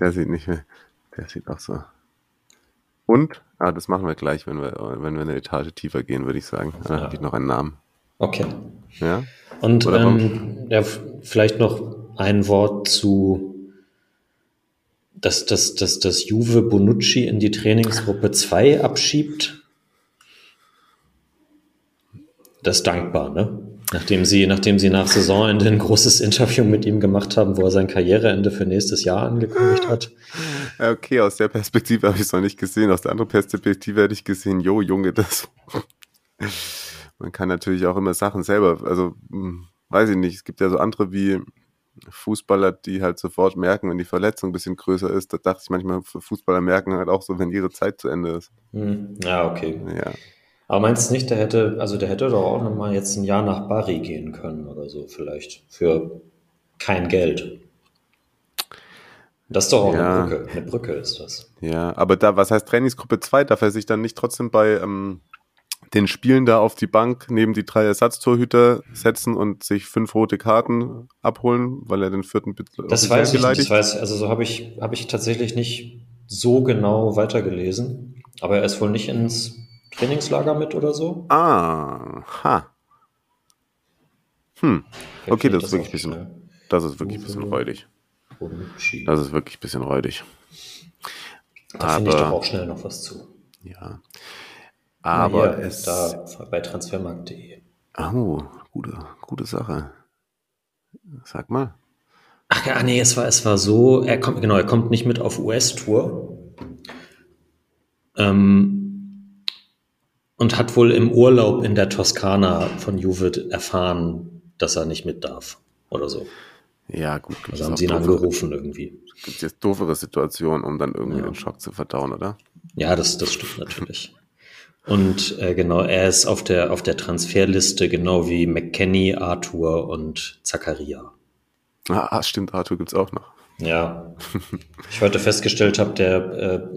der sieht nicht mehr. Der sieht auch so. Und? Ah, das machen wir gleich, wenn wir, wenn wir eine Etage tiefer gehen, würde ich sagen. Da Ja. habe ich noch einen Namen. Okay. Ja? Und ähm, ja, vielleicht noch ein Wort zu, dass, dass, dass, dass Juve Bonucci in die Trainingsgruppe 2 abschiebt. Das ist dankbar, ne? Nachdem sie, nachdem sie nach Saisonende ein großes Interview mit ihm gemacht haben, wo er sein Karriereende für nächstes Jahr angekündigt hat. Ja, Okay, aus der Perspektive habe ich es noch nicht gesehen. Aus der anderen Perspektive hätte ich gesehen, jo, Junge, das. Man kann natürlich auch immer Sachen selber, also hm, weiß ich nicht, es gibt ja so andere wie Fußballer, die halt sofort merken, wenn die Verletzung ein bisschen größer ist. Da dachte ich manchmal, Fußballer merken halt auch so, wenn ihre Zeit zu Ende ist. Hm, ja, okay. Ja. Aber meinst du nicht, der hätte, also der hätte doch auch noch mal jetzt ein Jahr nach Bari gehen können oder so vielleicht für kein Geld. Das ist doch auch Ja. eine Brücke. Eine Brücke ist das. Ja, aber da, was heißt Trainingsgruppe 2? Darf er sich dann nicht trotzdem bei ähm, den Spielen da auf die Bank neben die drei Ersatztorhüter setzen und sich fünf rote Karten abholen, weil er den vierten Bit Das weiß ich nicht. Das weiß, also so habe ich, habe ich tatsächlich nicht so genau weitergelesen. Aber er ist wohl nicht ins Trainingslager mit oder so. Ah, ha. Hm, Vielleicht Okay, das ich ist wirklich auch bisschen- schnell. das ist wirklich ein bisschen räudig. Das ist wirklich ein bisschen räudig. da finde ich doch auch schnell noch was zu. Ja. Aber hier, es. da bei transfermarkt.de. Oh, gute, gute Sache. Sag mal. Ach ja, nee, es war, es war so, er kommt, genau, er kommt nicht mit auf US-Tour. Ähm, und hat wohl im Urlaub in der Toskana von Juve erfahren, dass er nicht mit darf. Oder so. Ja, gut. Gibt Also es haben sie ihn doofere, angerufen irgendwie. gibt's jetzt doofere Situationen, um dann irgendwie Ja. den Schock zu verdauen, oder? Ja, das, das stimmt natürlich. Und äh, genau, er ist auf der, auf der Transferliste, genau wie McKenny, Arthur und Zakaria. Ah, ah, stimmt, Arthur gibt's auch noch. Ja, ich heute festgestellt habe, der, äh,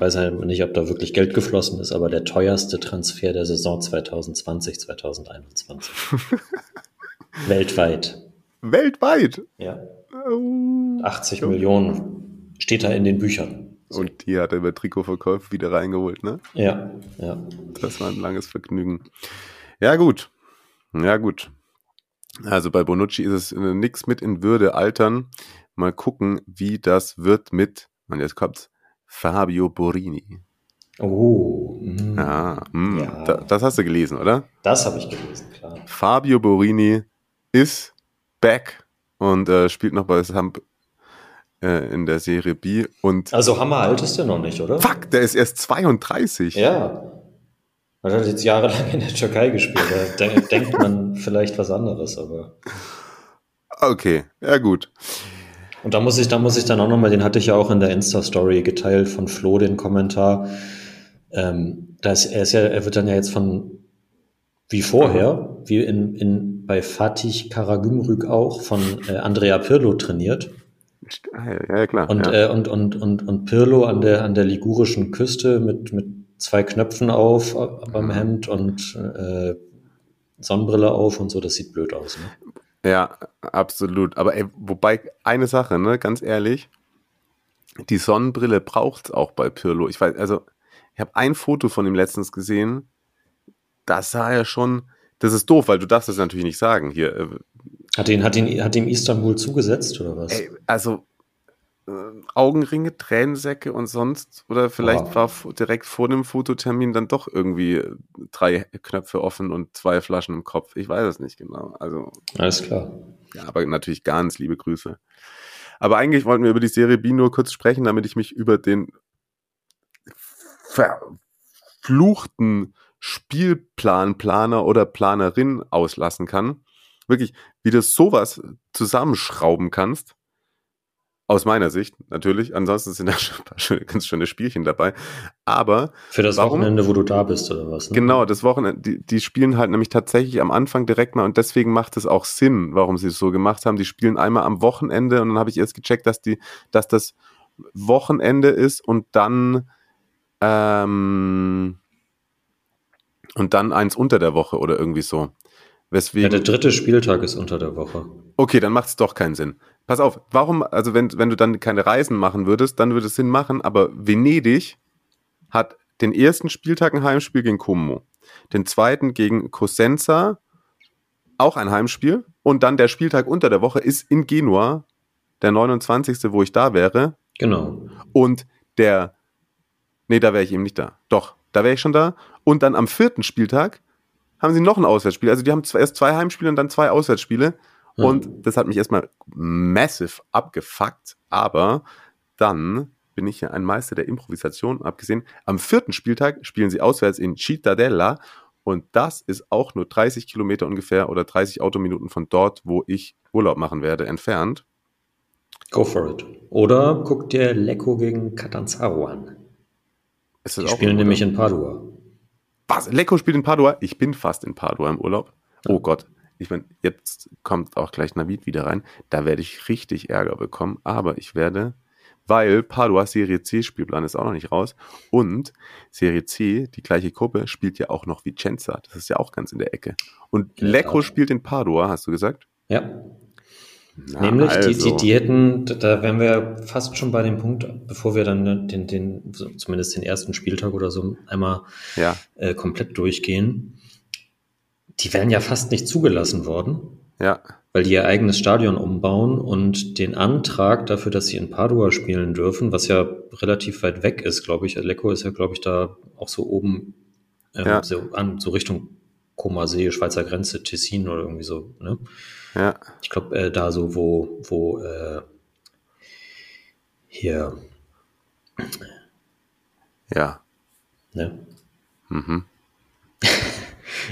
weiß ja nicht, ob da wirklich Geld geflossen ist, aber der teuerste Transfer der Saison 2020, 2021. Weltweit. Weltweit! Ja, Oh. 80 Millionen steht da in den Büchern. Und die hat er über Trikotverkäufe wieder reingeholt, ne? Ja, ja. Das war ein langes Vergnügen. Ja, gut. Ja, gut. Also bei Bonucci ist es äh, nix mit in Würde altern. Mal gucken, wie das wird mit, und jetzt kommt's, Fabio Borini. Oh, mm. Ja, hm, Ja. Da, das hast du gelesen, oder? das habe ich gelesen, klar. Fabio Borini ist back und äh, spielt noch bei Samp äh, in der Serie B. Und also Hammer alt ist der noch nicht, oder? Fuck, der ist erst 32. Ja. Er hat jetzt jahrelang in der Türkei gespielt. Da denkt man vielleicht was anderes, aber. Okay, ja gut. Und da muss ich, da muss ich dann auch nochmal, den hatte ich ja auch in der Insta-Story geteilt von Flo, den Kommentar. Ähm, da ist, er ist ja, er wird dann ja jetzt von wie vorher, wie in, in bei Fatih Karagümrük auch von äh, Andrea Pirlo trainiert. Ja, ja klar. Und, ja. Äh, und, und, und, und Pirlo an der, an der ligurischen Küste mit, mit zwei Knöpfen auf äh, beim mhm. Hemd und äh, Sonnenbrille auf und so, das sieht blöd aus. Ne? Ja, absolut. Aber ey, wobei eine Sache, ne, ganz ehrlich, die Sonnenbrille braucht es auch bei Pirlo. Ich weiß, also ich habe ein Foto von ihm letztens gesehen, das sah ja schon, das ist doof, weil du darfst das natürlich nicht sagen hier. Äh, hat ihn, hat ihn, hat ihm Istanbul zugesetzt oder was? Ey, also Augenringe, Tränensäcke und sonst, oder vielleicht wow. war direkt vor dem Fototermin dann doch irgendwie äh, drei Knöpfe offen und zwei Flaschen im Kopf. Ich weiß es nicht genau. Also. Alles klar. Ja, aber natürlich ganz liebe Grüße. Aber eigentlich wollten wir über die Serie B nur kurz sprechen, damit ich mich über den verfluchten Spielplan, Planer oder Planerin auslassen kann. Wirklich, wie du sowas zusammenschrauben kannst. Aus meiner Sicht natürlich. Ansonsten sind da schon ein paar schöne, ganz schöne Spielchen dabei. Aber. Für das warum, Wochenende, wo du da bist, oder was? Ne? Genau, das Wochenende. Die, die spielen halt nämlich tatsächlich am Anfang direkt mal und deswegen macht es auch Sinn, warum sie es so gemacht haben. Die spielen einmal am Wochenende und dann habe ich erst gecheckt, dass die, dass das Wochenende ist und dann ähm, und dann eins unter der Woche oder irgendwie so. Weswegen, ja, der dritte Spieltag ist unter der Woche. Okay, dann macht es doch keinen Sinn. Pass auf, warum, also wenn, wenn du dann keine Reisen machen würdest, dann würde es Sinn machen, aber Venedig hat den ersten Spieltag ein Heimspiel gegen Como, den zweiten gegen Cosenza, auch ein Heimspiel, und dann der Spieltag unter der Woche ist in Genua, der 29., wo ich da wäre. Genau. Und der, nee, da wäre ich eben nicht da. Doch, da wäre ich schon da. Und dann am vierten Spieltag haben sie noch ein Auswärtsspiel. Also die haben erst zwei Heimspiele und dann zwei Auswärtsspiele. Mhm. Und das hat mich erstmal massive abgefuckt. Aber dann bin ich ja ein Meister der Improvisation. Abgesehen, am vierten Spieltag spielen sie auswärts in Cittadella. Und das ist auch nur 30 Kilometer ungefähr oder 30 Autominuten von dort, wo ich Urlaub machen werde, entfernt. Go for it. Oder guck dir Lecco gegen Catanzaro an. Ist das Die spielen nämlich in Padua. Was? Lecco spielt in Padua? Ich bin fast in Padua im Urlaub. Oh Gott. Ich meine, jetzt kommt auch gleich Navid wieder rein. Da werde ich richtig Ärger bekommen. Aber ich werde, weil Padua Serie C Spielplan ist auch noch nicht raus. Und Serie C, die gleiche Gruppe, spielt ja auch noch Vicenza. Das ist ja auch ganz in der Ecke. Und Lecco spielt in Padua, hast du gesagt? Ja. Na, Nämlich, also. die, die, die hätten, da wären wir fast schon bei dem Punkt, bevor wir dann den, den zumindest den ersten Spieltag oder so einmal ja. äh, komplett durchgehen. Die wären ja fast nicht zugelassen worden. Ja. Weil die ihr eigenes Stadion umbauen und den Antrag dafür, dass sie in Padua spielen dürfen, was ja relativ weit weg ist, glaube ich. Lecco ist ja, glaube ich, da auch so oben ähm, ja. so, an, so Richtung Comasee, Schweizer Grenze, Tessin oder irgendwie so, ne? Ja. Ich glaube, äh, da so, wo, wo äh, hier. Ja. Ne? Mhm.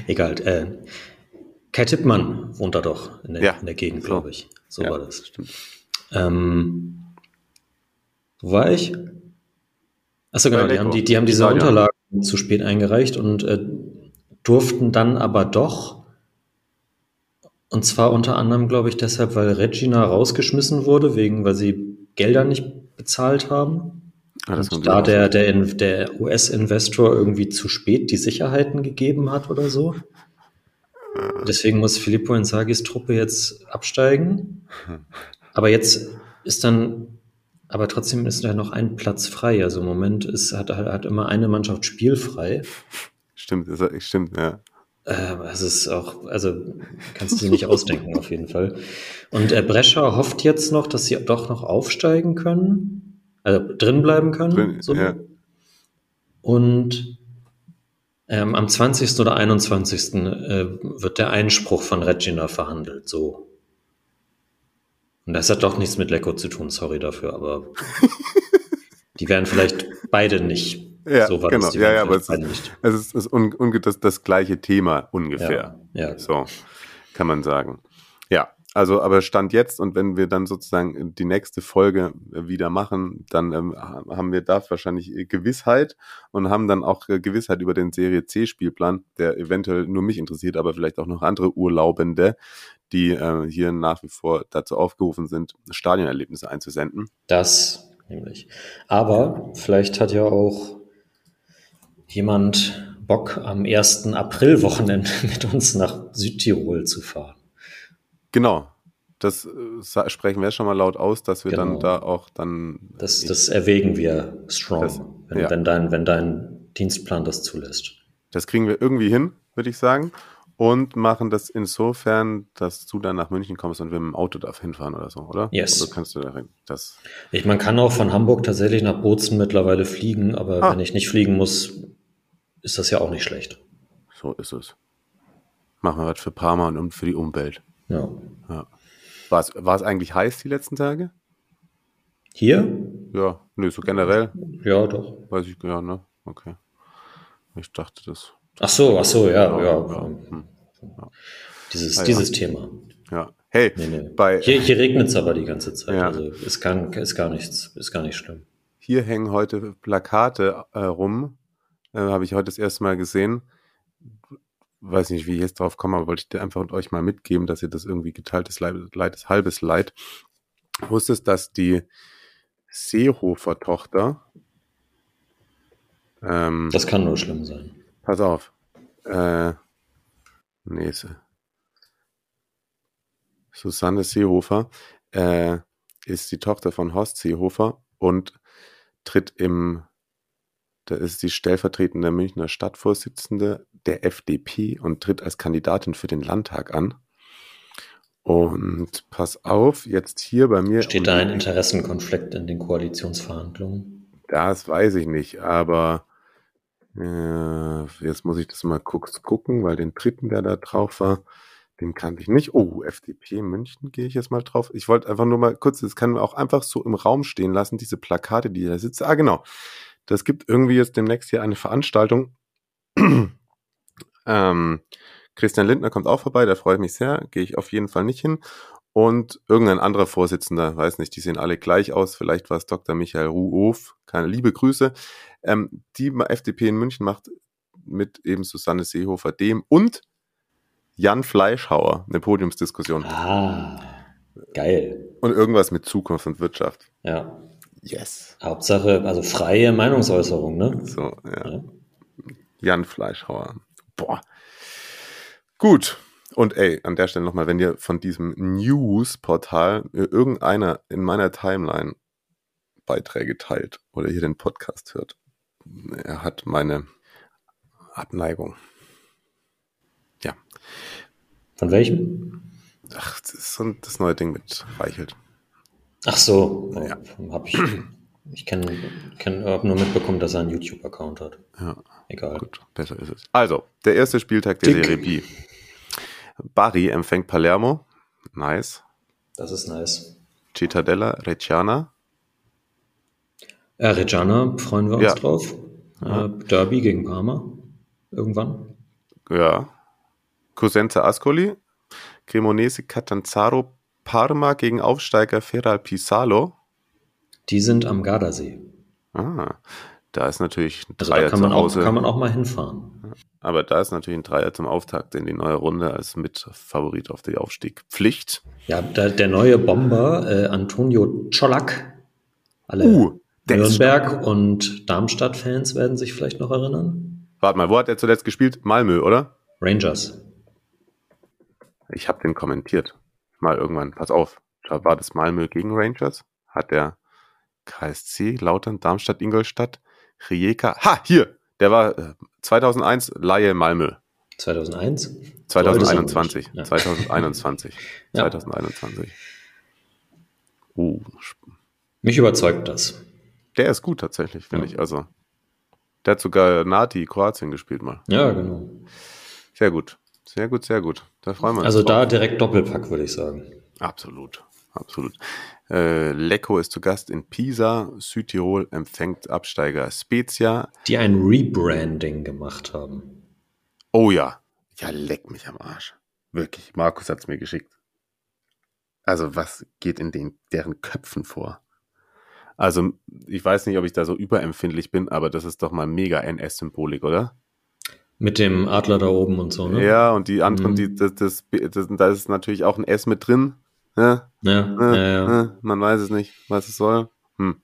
Egal. Äh, Kai Tippmann wohnt da doch in der, ja. in der Gegend, so. glaube ich. So ja, war das. Stimmt. Ähm, wo war ich? Achso, genau. Die haben, die, die haben diese Unterlagen zu spät eingereicht und äh, durften dann aber doch und zwar unter anderem, glaube ich, deshalb, weil Regina rausgeschmissen wurde, wegen, weil sie Gelder nicht bezahlt haben. Ah, und da der, der, der US-Investor irgendwie zu spät die Sicherheiten gegeben hat oder so. Deswegen muss Filippo Inzagis Truppe jetzt absteigen. Aber jetzt ist dann, aber trotzdem ist da noch ein Platz frei. Also im Moment ist, hat, hat immer eine Mannschaft spielfrei. Stimmt, stimmt, ja. Äh, es ist auch, also kannst du dir nicht ausdenken auf jeden Fall. Und äh, Brescher hofft jetzt noch, dass sie doch noch aufsteigen können, also drin bleiben können. Drin, so. ja. Und ähm, am 20. oder 21. Äh, wird der Einspruch von Regina verhandelt, so. Und das hat doch nichts mit Lecco zu tun, sorry dafür, aber die wären vielleicht beide nicht. Ja, so war genau. Das, ja, ja, aber es ist, es ist, es ist un, un, das, das gleiche Thema ungefähr. Ja, ja. So kann man sagen. Ja, also, aber Stand jetzt und wenn wir dann sozusagen die nächste Folge wieder machen, dann ähm, haben wir da wahrscheinlich Gewissheit und haben dann auch äh, Gewissheit über den Serie C-Spielplan, der eventuell nur mich interessiert, aber vielleicht auch noch andere Urlaubende, die äh, hier nach wie vor dazu aufgerufen sind, Stadionerlebnisse einzusenden. Das nämlich. Aber vielleicht hat ja auch jemand Bock, am 1. April-Wochenende mit uns nach Südtirol zu fahren. Genau. Das äh, sprechen wir schon mal laut aus, dass wir genau. dann da auch dann. Das, das erwägen wir strong, das, wenn, ja. wenn, dein, wenn dein Dienstplan das zulässt. Das kriegen wir irgendwie hin, würde ich sagen. Und machen das insofern, dass du dann nach München kommst und wir mit dem Auto da hinfahren oder so, oder? Yes. Also kannst du da das. Ich, man kann auch von Hamburg tatsächlich nach Bozen mittlerweile fliegen, aber ah. wenn ich nicht fliegen muss, ist das ja auch nicht schlecht. So ist es. Machen wir was für Parma und für die Umwelt. Ja. ja. War, es, war es eigentlich heiß die letzten Tage? Hier? Ja, nö, so generell. Ja, doch. Weiß ich, ja, ne? Okay. Ich dachte das. Ach so, ach so, ja, ja. ja. ja. Hm. Dieses, ah, dieses Thema. Ja. Hey, nee, nee. Bei, hier, hier regnet es aber die ganze Zeit. Ja. Also ist, gar, ist gar nichts, ist gar nicht schlimm. Hier hängen heute Plakate äh, rum. Äh, Habe ich heute das erste Mal gesehen weiß nicht, wie ich jetzt drauf komme, aber wollte ich dir einfach euch mal mitgeben, dass ihr das irgendwie geteiltes Leid, Leid ist halbes Leid. Wusstest, dass die Seehofer-Tochter ähm, Das kann nur schlimm sein. Pass auf. Äh, nee, Susanne Seehofer äh, ist die Tochter von Horst Seehofer und tritt im da ist sie stellvertretende Münchner Stadtvorsitzende der FDP und tritt als Kandidatin für den Landtag an. Und pass auf, jetzt hier bei mir. Steht da ein Interessenkonflikt in den Koalitionsverhandlungen? Das weiß ich nicht, aber äh, jetzt muss ich das mal kurz gucken, weil den dritten, der da drauf war, den kannte ich nicht. Oh, FDP München gehe ich jetzt mal drauf. Ich wollte einfach nur mal kurz, das kann man auch einfach so im Raum stehen lassen, diese Plakate, die da sitzen. Ah, genau. Das gibt irgendwie jetzt demnächst hier eine Veranstaltung. ähm, Christian Lindner kommt auch vorbei, da freue ich mich sehr. Gehe ich auf jeden Fall nicht hin. Und irgendein anderer Vorsitzender, weiß nicht, die sehen alle gleich aus. Vielleicht war es Dr. Michael Ruhof. Keine liebe Grüße. Ähm, die FDP in München macht mit eben Susanne Seehofer dem und Jan Fleischhauer eine Podiumsdiskussion. Ah, geil. Und irgendwas mit Zukunft und Wirtschaft. Ja. Yes. Hauptsache, also freie Meinungsäußerung, ne? So, ja. ja. Jan Fleischhauer. Boah. Gut. Und ey, an der Stelle nochmal, wenn ihr von diesem News-Portal irgendeiner in meiner Timeline Beiträge teilt oder hier den Podcast hört, er hat meine Abneigung. Ja. Von welchem? Ach, das ist so das neue Ding mit Reichelt. Ach so, ja. Hab ich. Ich kenne kenn, habe nur mitbekommen, dass er einen YouTube-Account hat. Ja. Egal. Gut, besser ist es. Also, der erste Spieltag der Tick. Serie B. Bari empfängt Palermo. Nice. Das ist nice. Cittadella, Reggiana. Äh, Reggiana freuen wir uns ja. drauf. Ja. Äh, Derby gegen Parma. Irgendwann. Ja. Cosenza Ascoli. Cremonese Catanzaro Parma gegen Aufsteiger Feral Pisalo. Die sind am Gardasee. Ah, da ist natürlich ein also Dreier kann man, auch, kann man auch mal hinfahren. Aber da ist natürlich ein Dreier zum Auftakt in die neue Runde als Mitfavorit auf den Aufstieg. Pflicht. Ja, der, der neue Bomber äh, Antonio Czolak. Alle uh, Nürnberg und Darmstadt-Fans werden sich vielleicht noch erinnern. Warte mal, wo hat er zuletzt gespielt? Malmö, oder? Rangers. Ich habe den kommentiert mal irgendwann, pass auf, war das Malmö gegen Rangers? Hat der KSC, Lautern, Darmstadt, Ingolstadt, Rijeka, ha, hier, der war äh, 2001 Laie Malmö. 2001? 2021. Ja. 2021. ja. 2021. Uh. Mich überzeugt das. Der ist gut tatsächlich, finde ja. ich. Also, der hat sogar Nati Kroatien gespielt mal. Ja, genau. Sehr gut. Sehr gut, sehr gut. Da freuen wir uns. Also drauf. da direkt Doppelpack, würde ich sagen. Absolut. absolut. Äh, Lecco ist zu Gast in Pisa. Südtirol empfängt Absteiger Spezia. Die ein Rebranding gemacht haben. Oh ja. Ja, leck mich am Arsch. Wirklich. Markus hat's mir geschickt. Also, was geht in den, deren Köpfen vor? Also, ich weiß nicht, ob ich da so überempfindlich bin, aber das ist doch mal mega NS-Symbolik, oder? Mit dem Adler da oben und so, ne? Ja, und die anderen, mhm. die, das, das, das, da ist natürlich auch ein S mit drin. Ne? Ja, ne? ja, ja. Ne? Man weiß es nicht, was es soll. Hm.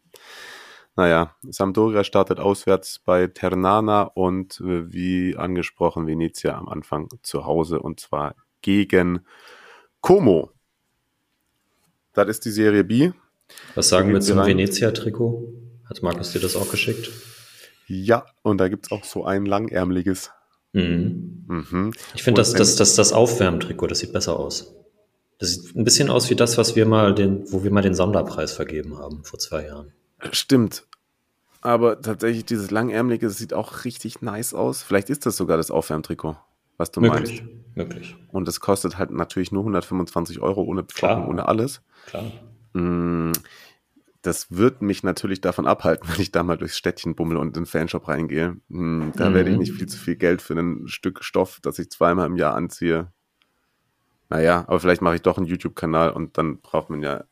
Naja, Sampdoria startet auswärts bei Ternana und äh, wie angesprochen Venezia am Anfang zu Hause und zwar gegen Como. Das ist die Serie B. Was sagen wir zum Venezia-Trikot? Hat Markus dir das auch geschickt? Ja, und da gibt es auch so ein langärmliches. Mhm. Mhm. Ich finde, das, das, das, das Aufwärmtrikot, das sieht besser aus. Das sieht ein bisschen aus wie das, was wir mal den, wo wir mal den Sonderpreis vergeben haben vor zwei Jahren. Stimmt. Aber tatsächlich, dieses langärmliche, sieht auch richtig nice aus. Vielleicht ist das sogar das Aufwärmtrikot, was du möglich, meinst. Möglich. Und das kostet halt natürlich nur 125 Euro ohne Pflocken, ohne alles. Klar. Das wird mich natürlich davon abhalten, wenn ich da mal durchs Städtchen bummel und in den Fanshop reingehe. Hm, da mhm. werde ich mhm. nicht viel zu viel Geld für ein Stück Stoff, das ich zweimal im Jahr anziehe. Naja, aber vielleicht mache ich doch einen YouTube-Kanal und dann braucht man ja.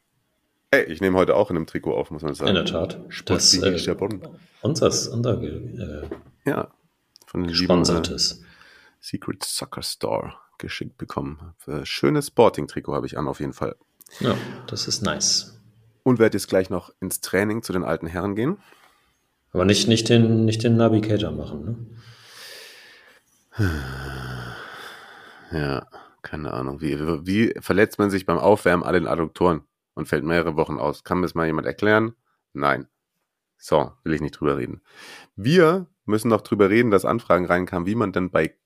Ey, ich nehme heute auch in einem Trikot auf, muss man sagen. In der Tat. Das, äh, unseres, unser, äh, ja, von den lieben äh, Secret Soccer Store geschickt bekommen. Schönes Sporting-Trikot habe ich an, auf jeden Fall. Ja, das ist nice. Und werde jetzt gleich noch ins Training zu den alten Herren gehen. Aber nicht, nicht, den, nicht den Navigator machen, ne? Ja, keine Ahnung. Wie, wie verletzt man sich beim Aufwärmen an den Adduktoren und fällt mehrere Wochen aus? Kann mir das mal jemand erklären? Nein. So, will ich nicht drüber reden. Wir müssen noch drüber reden, dass Anfragen reinkamen, wie man denn bei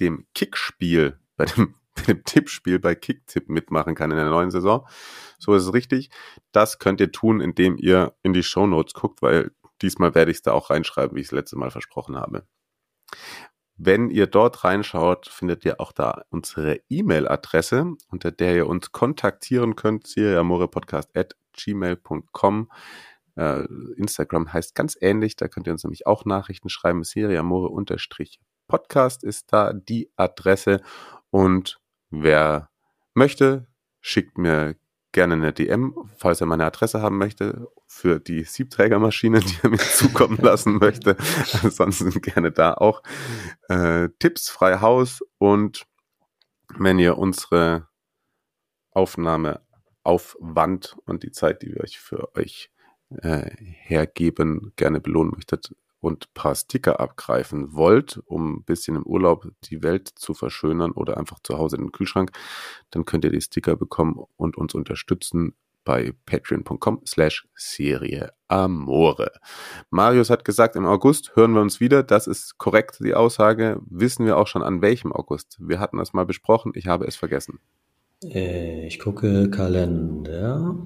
dem Kickspiel, bei dem dem Tippspiel bei Kicktipp mitmachen kann in der neuen Saison. So ist es richtig. Das könnt ihr tun, indem ihr in die Show Notes guckt, weil diesmal werde ich es da auch reinschreiben, wie ich es letzte Mal versprochen habe. Wenn ihr dort reinschaut, findet ihr auch da unsere E-Mail-Adresse, unter der ihr uns kontaktieren könnt, seriamorepodcast at gmail.com. Äh, Instagram heißt ganz ähnlich, da könnt ihr uns nämlich auch Nachrichten schreiben. seriamore-podcast ist da die Adresse und Wer möchte, schickt mir gerne eine DM, falls er meine Adresse haben möchte, für die Siebträgermaschine, die er mir zukommen lassen möchte. Ansonsten gerne da auch äh, Tipps frei Haus und wenn ihr unsere Aufnahme Aufwand und die Zeit, die wir euch für euch äh, hergeben, gerne belohnen möchtet, und paar Sticker abgreifen wollt, um ein bisschen im Urlaub die Welt zu verschönern oder einfach zu Hause in den Kühlschrank, dann könnt ihr die Sticker bekommen und uns unterstützen bei patreon.com slash Serie Amore. Marius hat gesagt, im August hören wir uns wieder. Das ist korrekt, die Aussage. Wissen wir auch schon an welchem August? Wir hatten das mal besprochen. Ich habe es vergessen. Äh, ich gucke Kalender.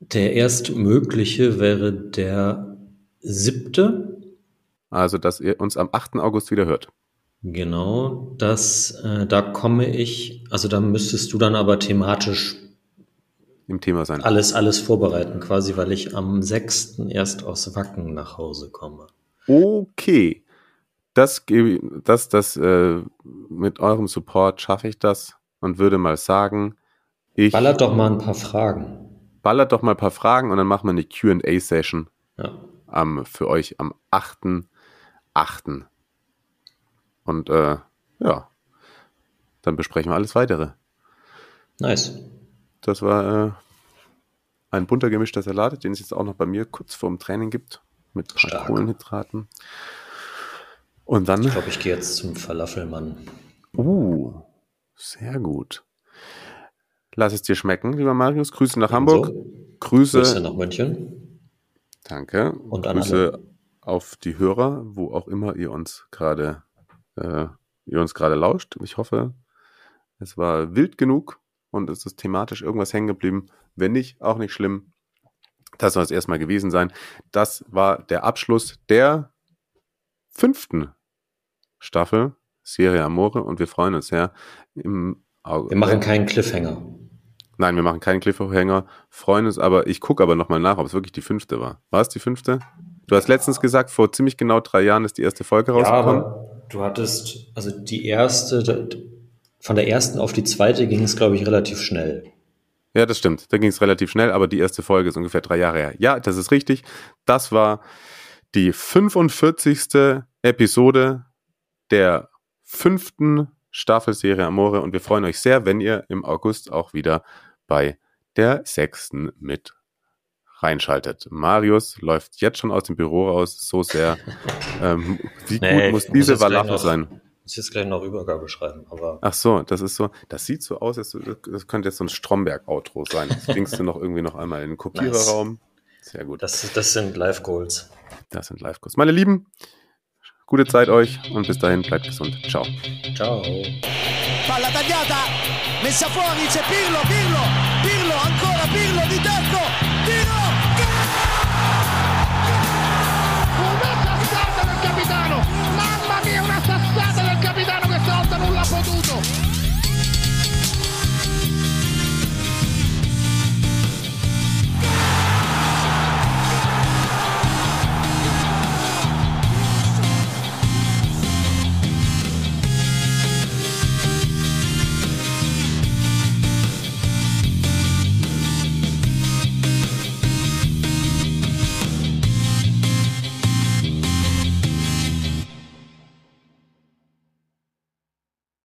Der erstmögliche wäre der siebte. Also, dass ihr uns am 8. August wieder hört. Genau, das, äh, da komme ich, also da müsstest du dann aber thematisch im Thema sein. Alles, alles vorbereiten, quasi, weil ich am 6. erst aus Wacken nach Hause komme. Okay. Das, das, das, äh, mit eurem Support schaffe ich das und würde mal sagen, ich. Ballert doch mal ein paar Fragen. Ballert doch mal ein paar Fragen und dann machen wir eine QA-Session. Ja. Um, für euch am 8 achten. Und äh, ja, dann besprechen wir alles weitere. Nice. Das war äh, ein bunter gemischter Salat, den es jetzt auch noch bei mir kurz vorm Training gibt, mit Kohlenhydraten. Und dann. Ich glaube, ich gehe jetzt zum Falafelmann. Uh, sehr gut. Lass es dir schmecken, lieber Marius. Grüße nach Hamburg. So. Grüße, Grüße nach München. Danke. Und Grüße alle auf die Hörer, wo auch immer ihr uns gerade äh, ihr uns gerade lauscht. Ich hoffe, es war wild genug und es ist thematisch irgendwas hängen geblieben. Wenn nicht, auch nicht schlimm. Das soll es erstmal gewesen sein. Das war der Abschluss der fünften Staffel Serie Amore und wir freuen uns sehr. Im wir machen keinen Cliffhanger. Nein, wir machen keinen Cliffhanger, freuen uns, aber ich gucke aber nochmal nach, ob es wirklich die fünfte war. War es die fünfte? Du hast letztens gesagt, vor ziemlich genau drei Jahren ist die erste Folge rausgekommen. Ja, aber du hattest, also die erste, von der ersten auf die zweite ging es, glaube ich, relativ schnell. Ja, das stimmt. Da ging es relativ schnell, aber die erste Folge ist ungefähr drei Jahre her. Ja, das ist richtig. Das war die 45. Episode der fünften Staffelserie Amore und wir freuen euch sehr, wenn ihr im August auch wieder bei der sechsten mit reinschaltet. Marius läuft jetzt schon aus dem Büro raus, so sehr. Ähm, wie nee, gut muss diese Walache sein? Ich muss jetzt gleich noch Übergabe schreiben, aber. Ach so, das ist so, das sieht so aus, als das könnte jetzt so ein Stromberg-Outro sein. Das bringst du noch irgendwie noch einmal in den Kopiererraum. Nice. Sehr gut. Das, das sind Live-Goals. Das sind Live-Goals. Meine Lieben, Gute Zeit euch und bis dahin bleibt gesund. Ciao. Ciao. Palla tagliata, messa fuori, c'è Pirlo, Pirlo, Pirlo,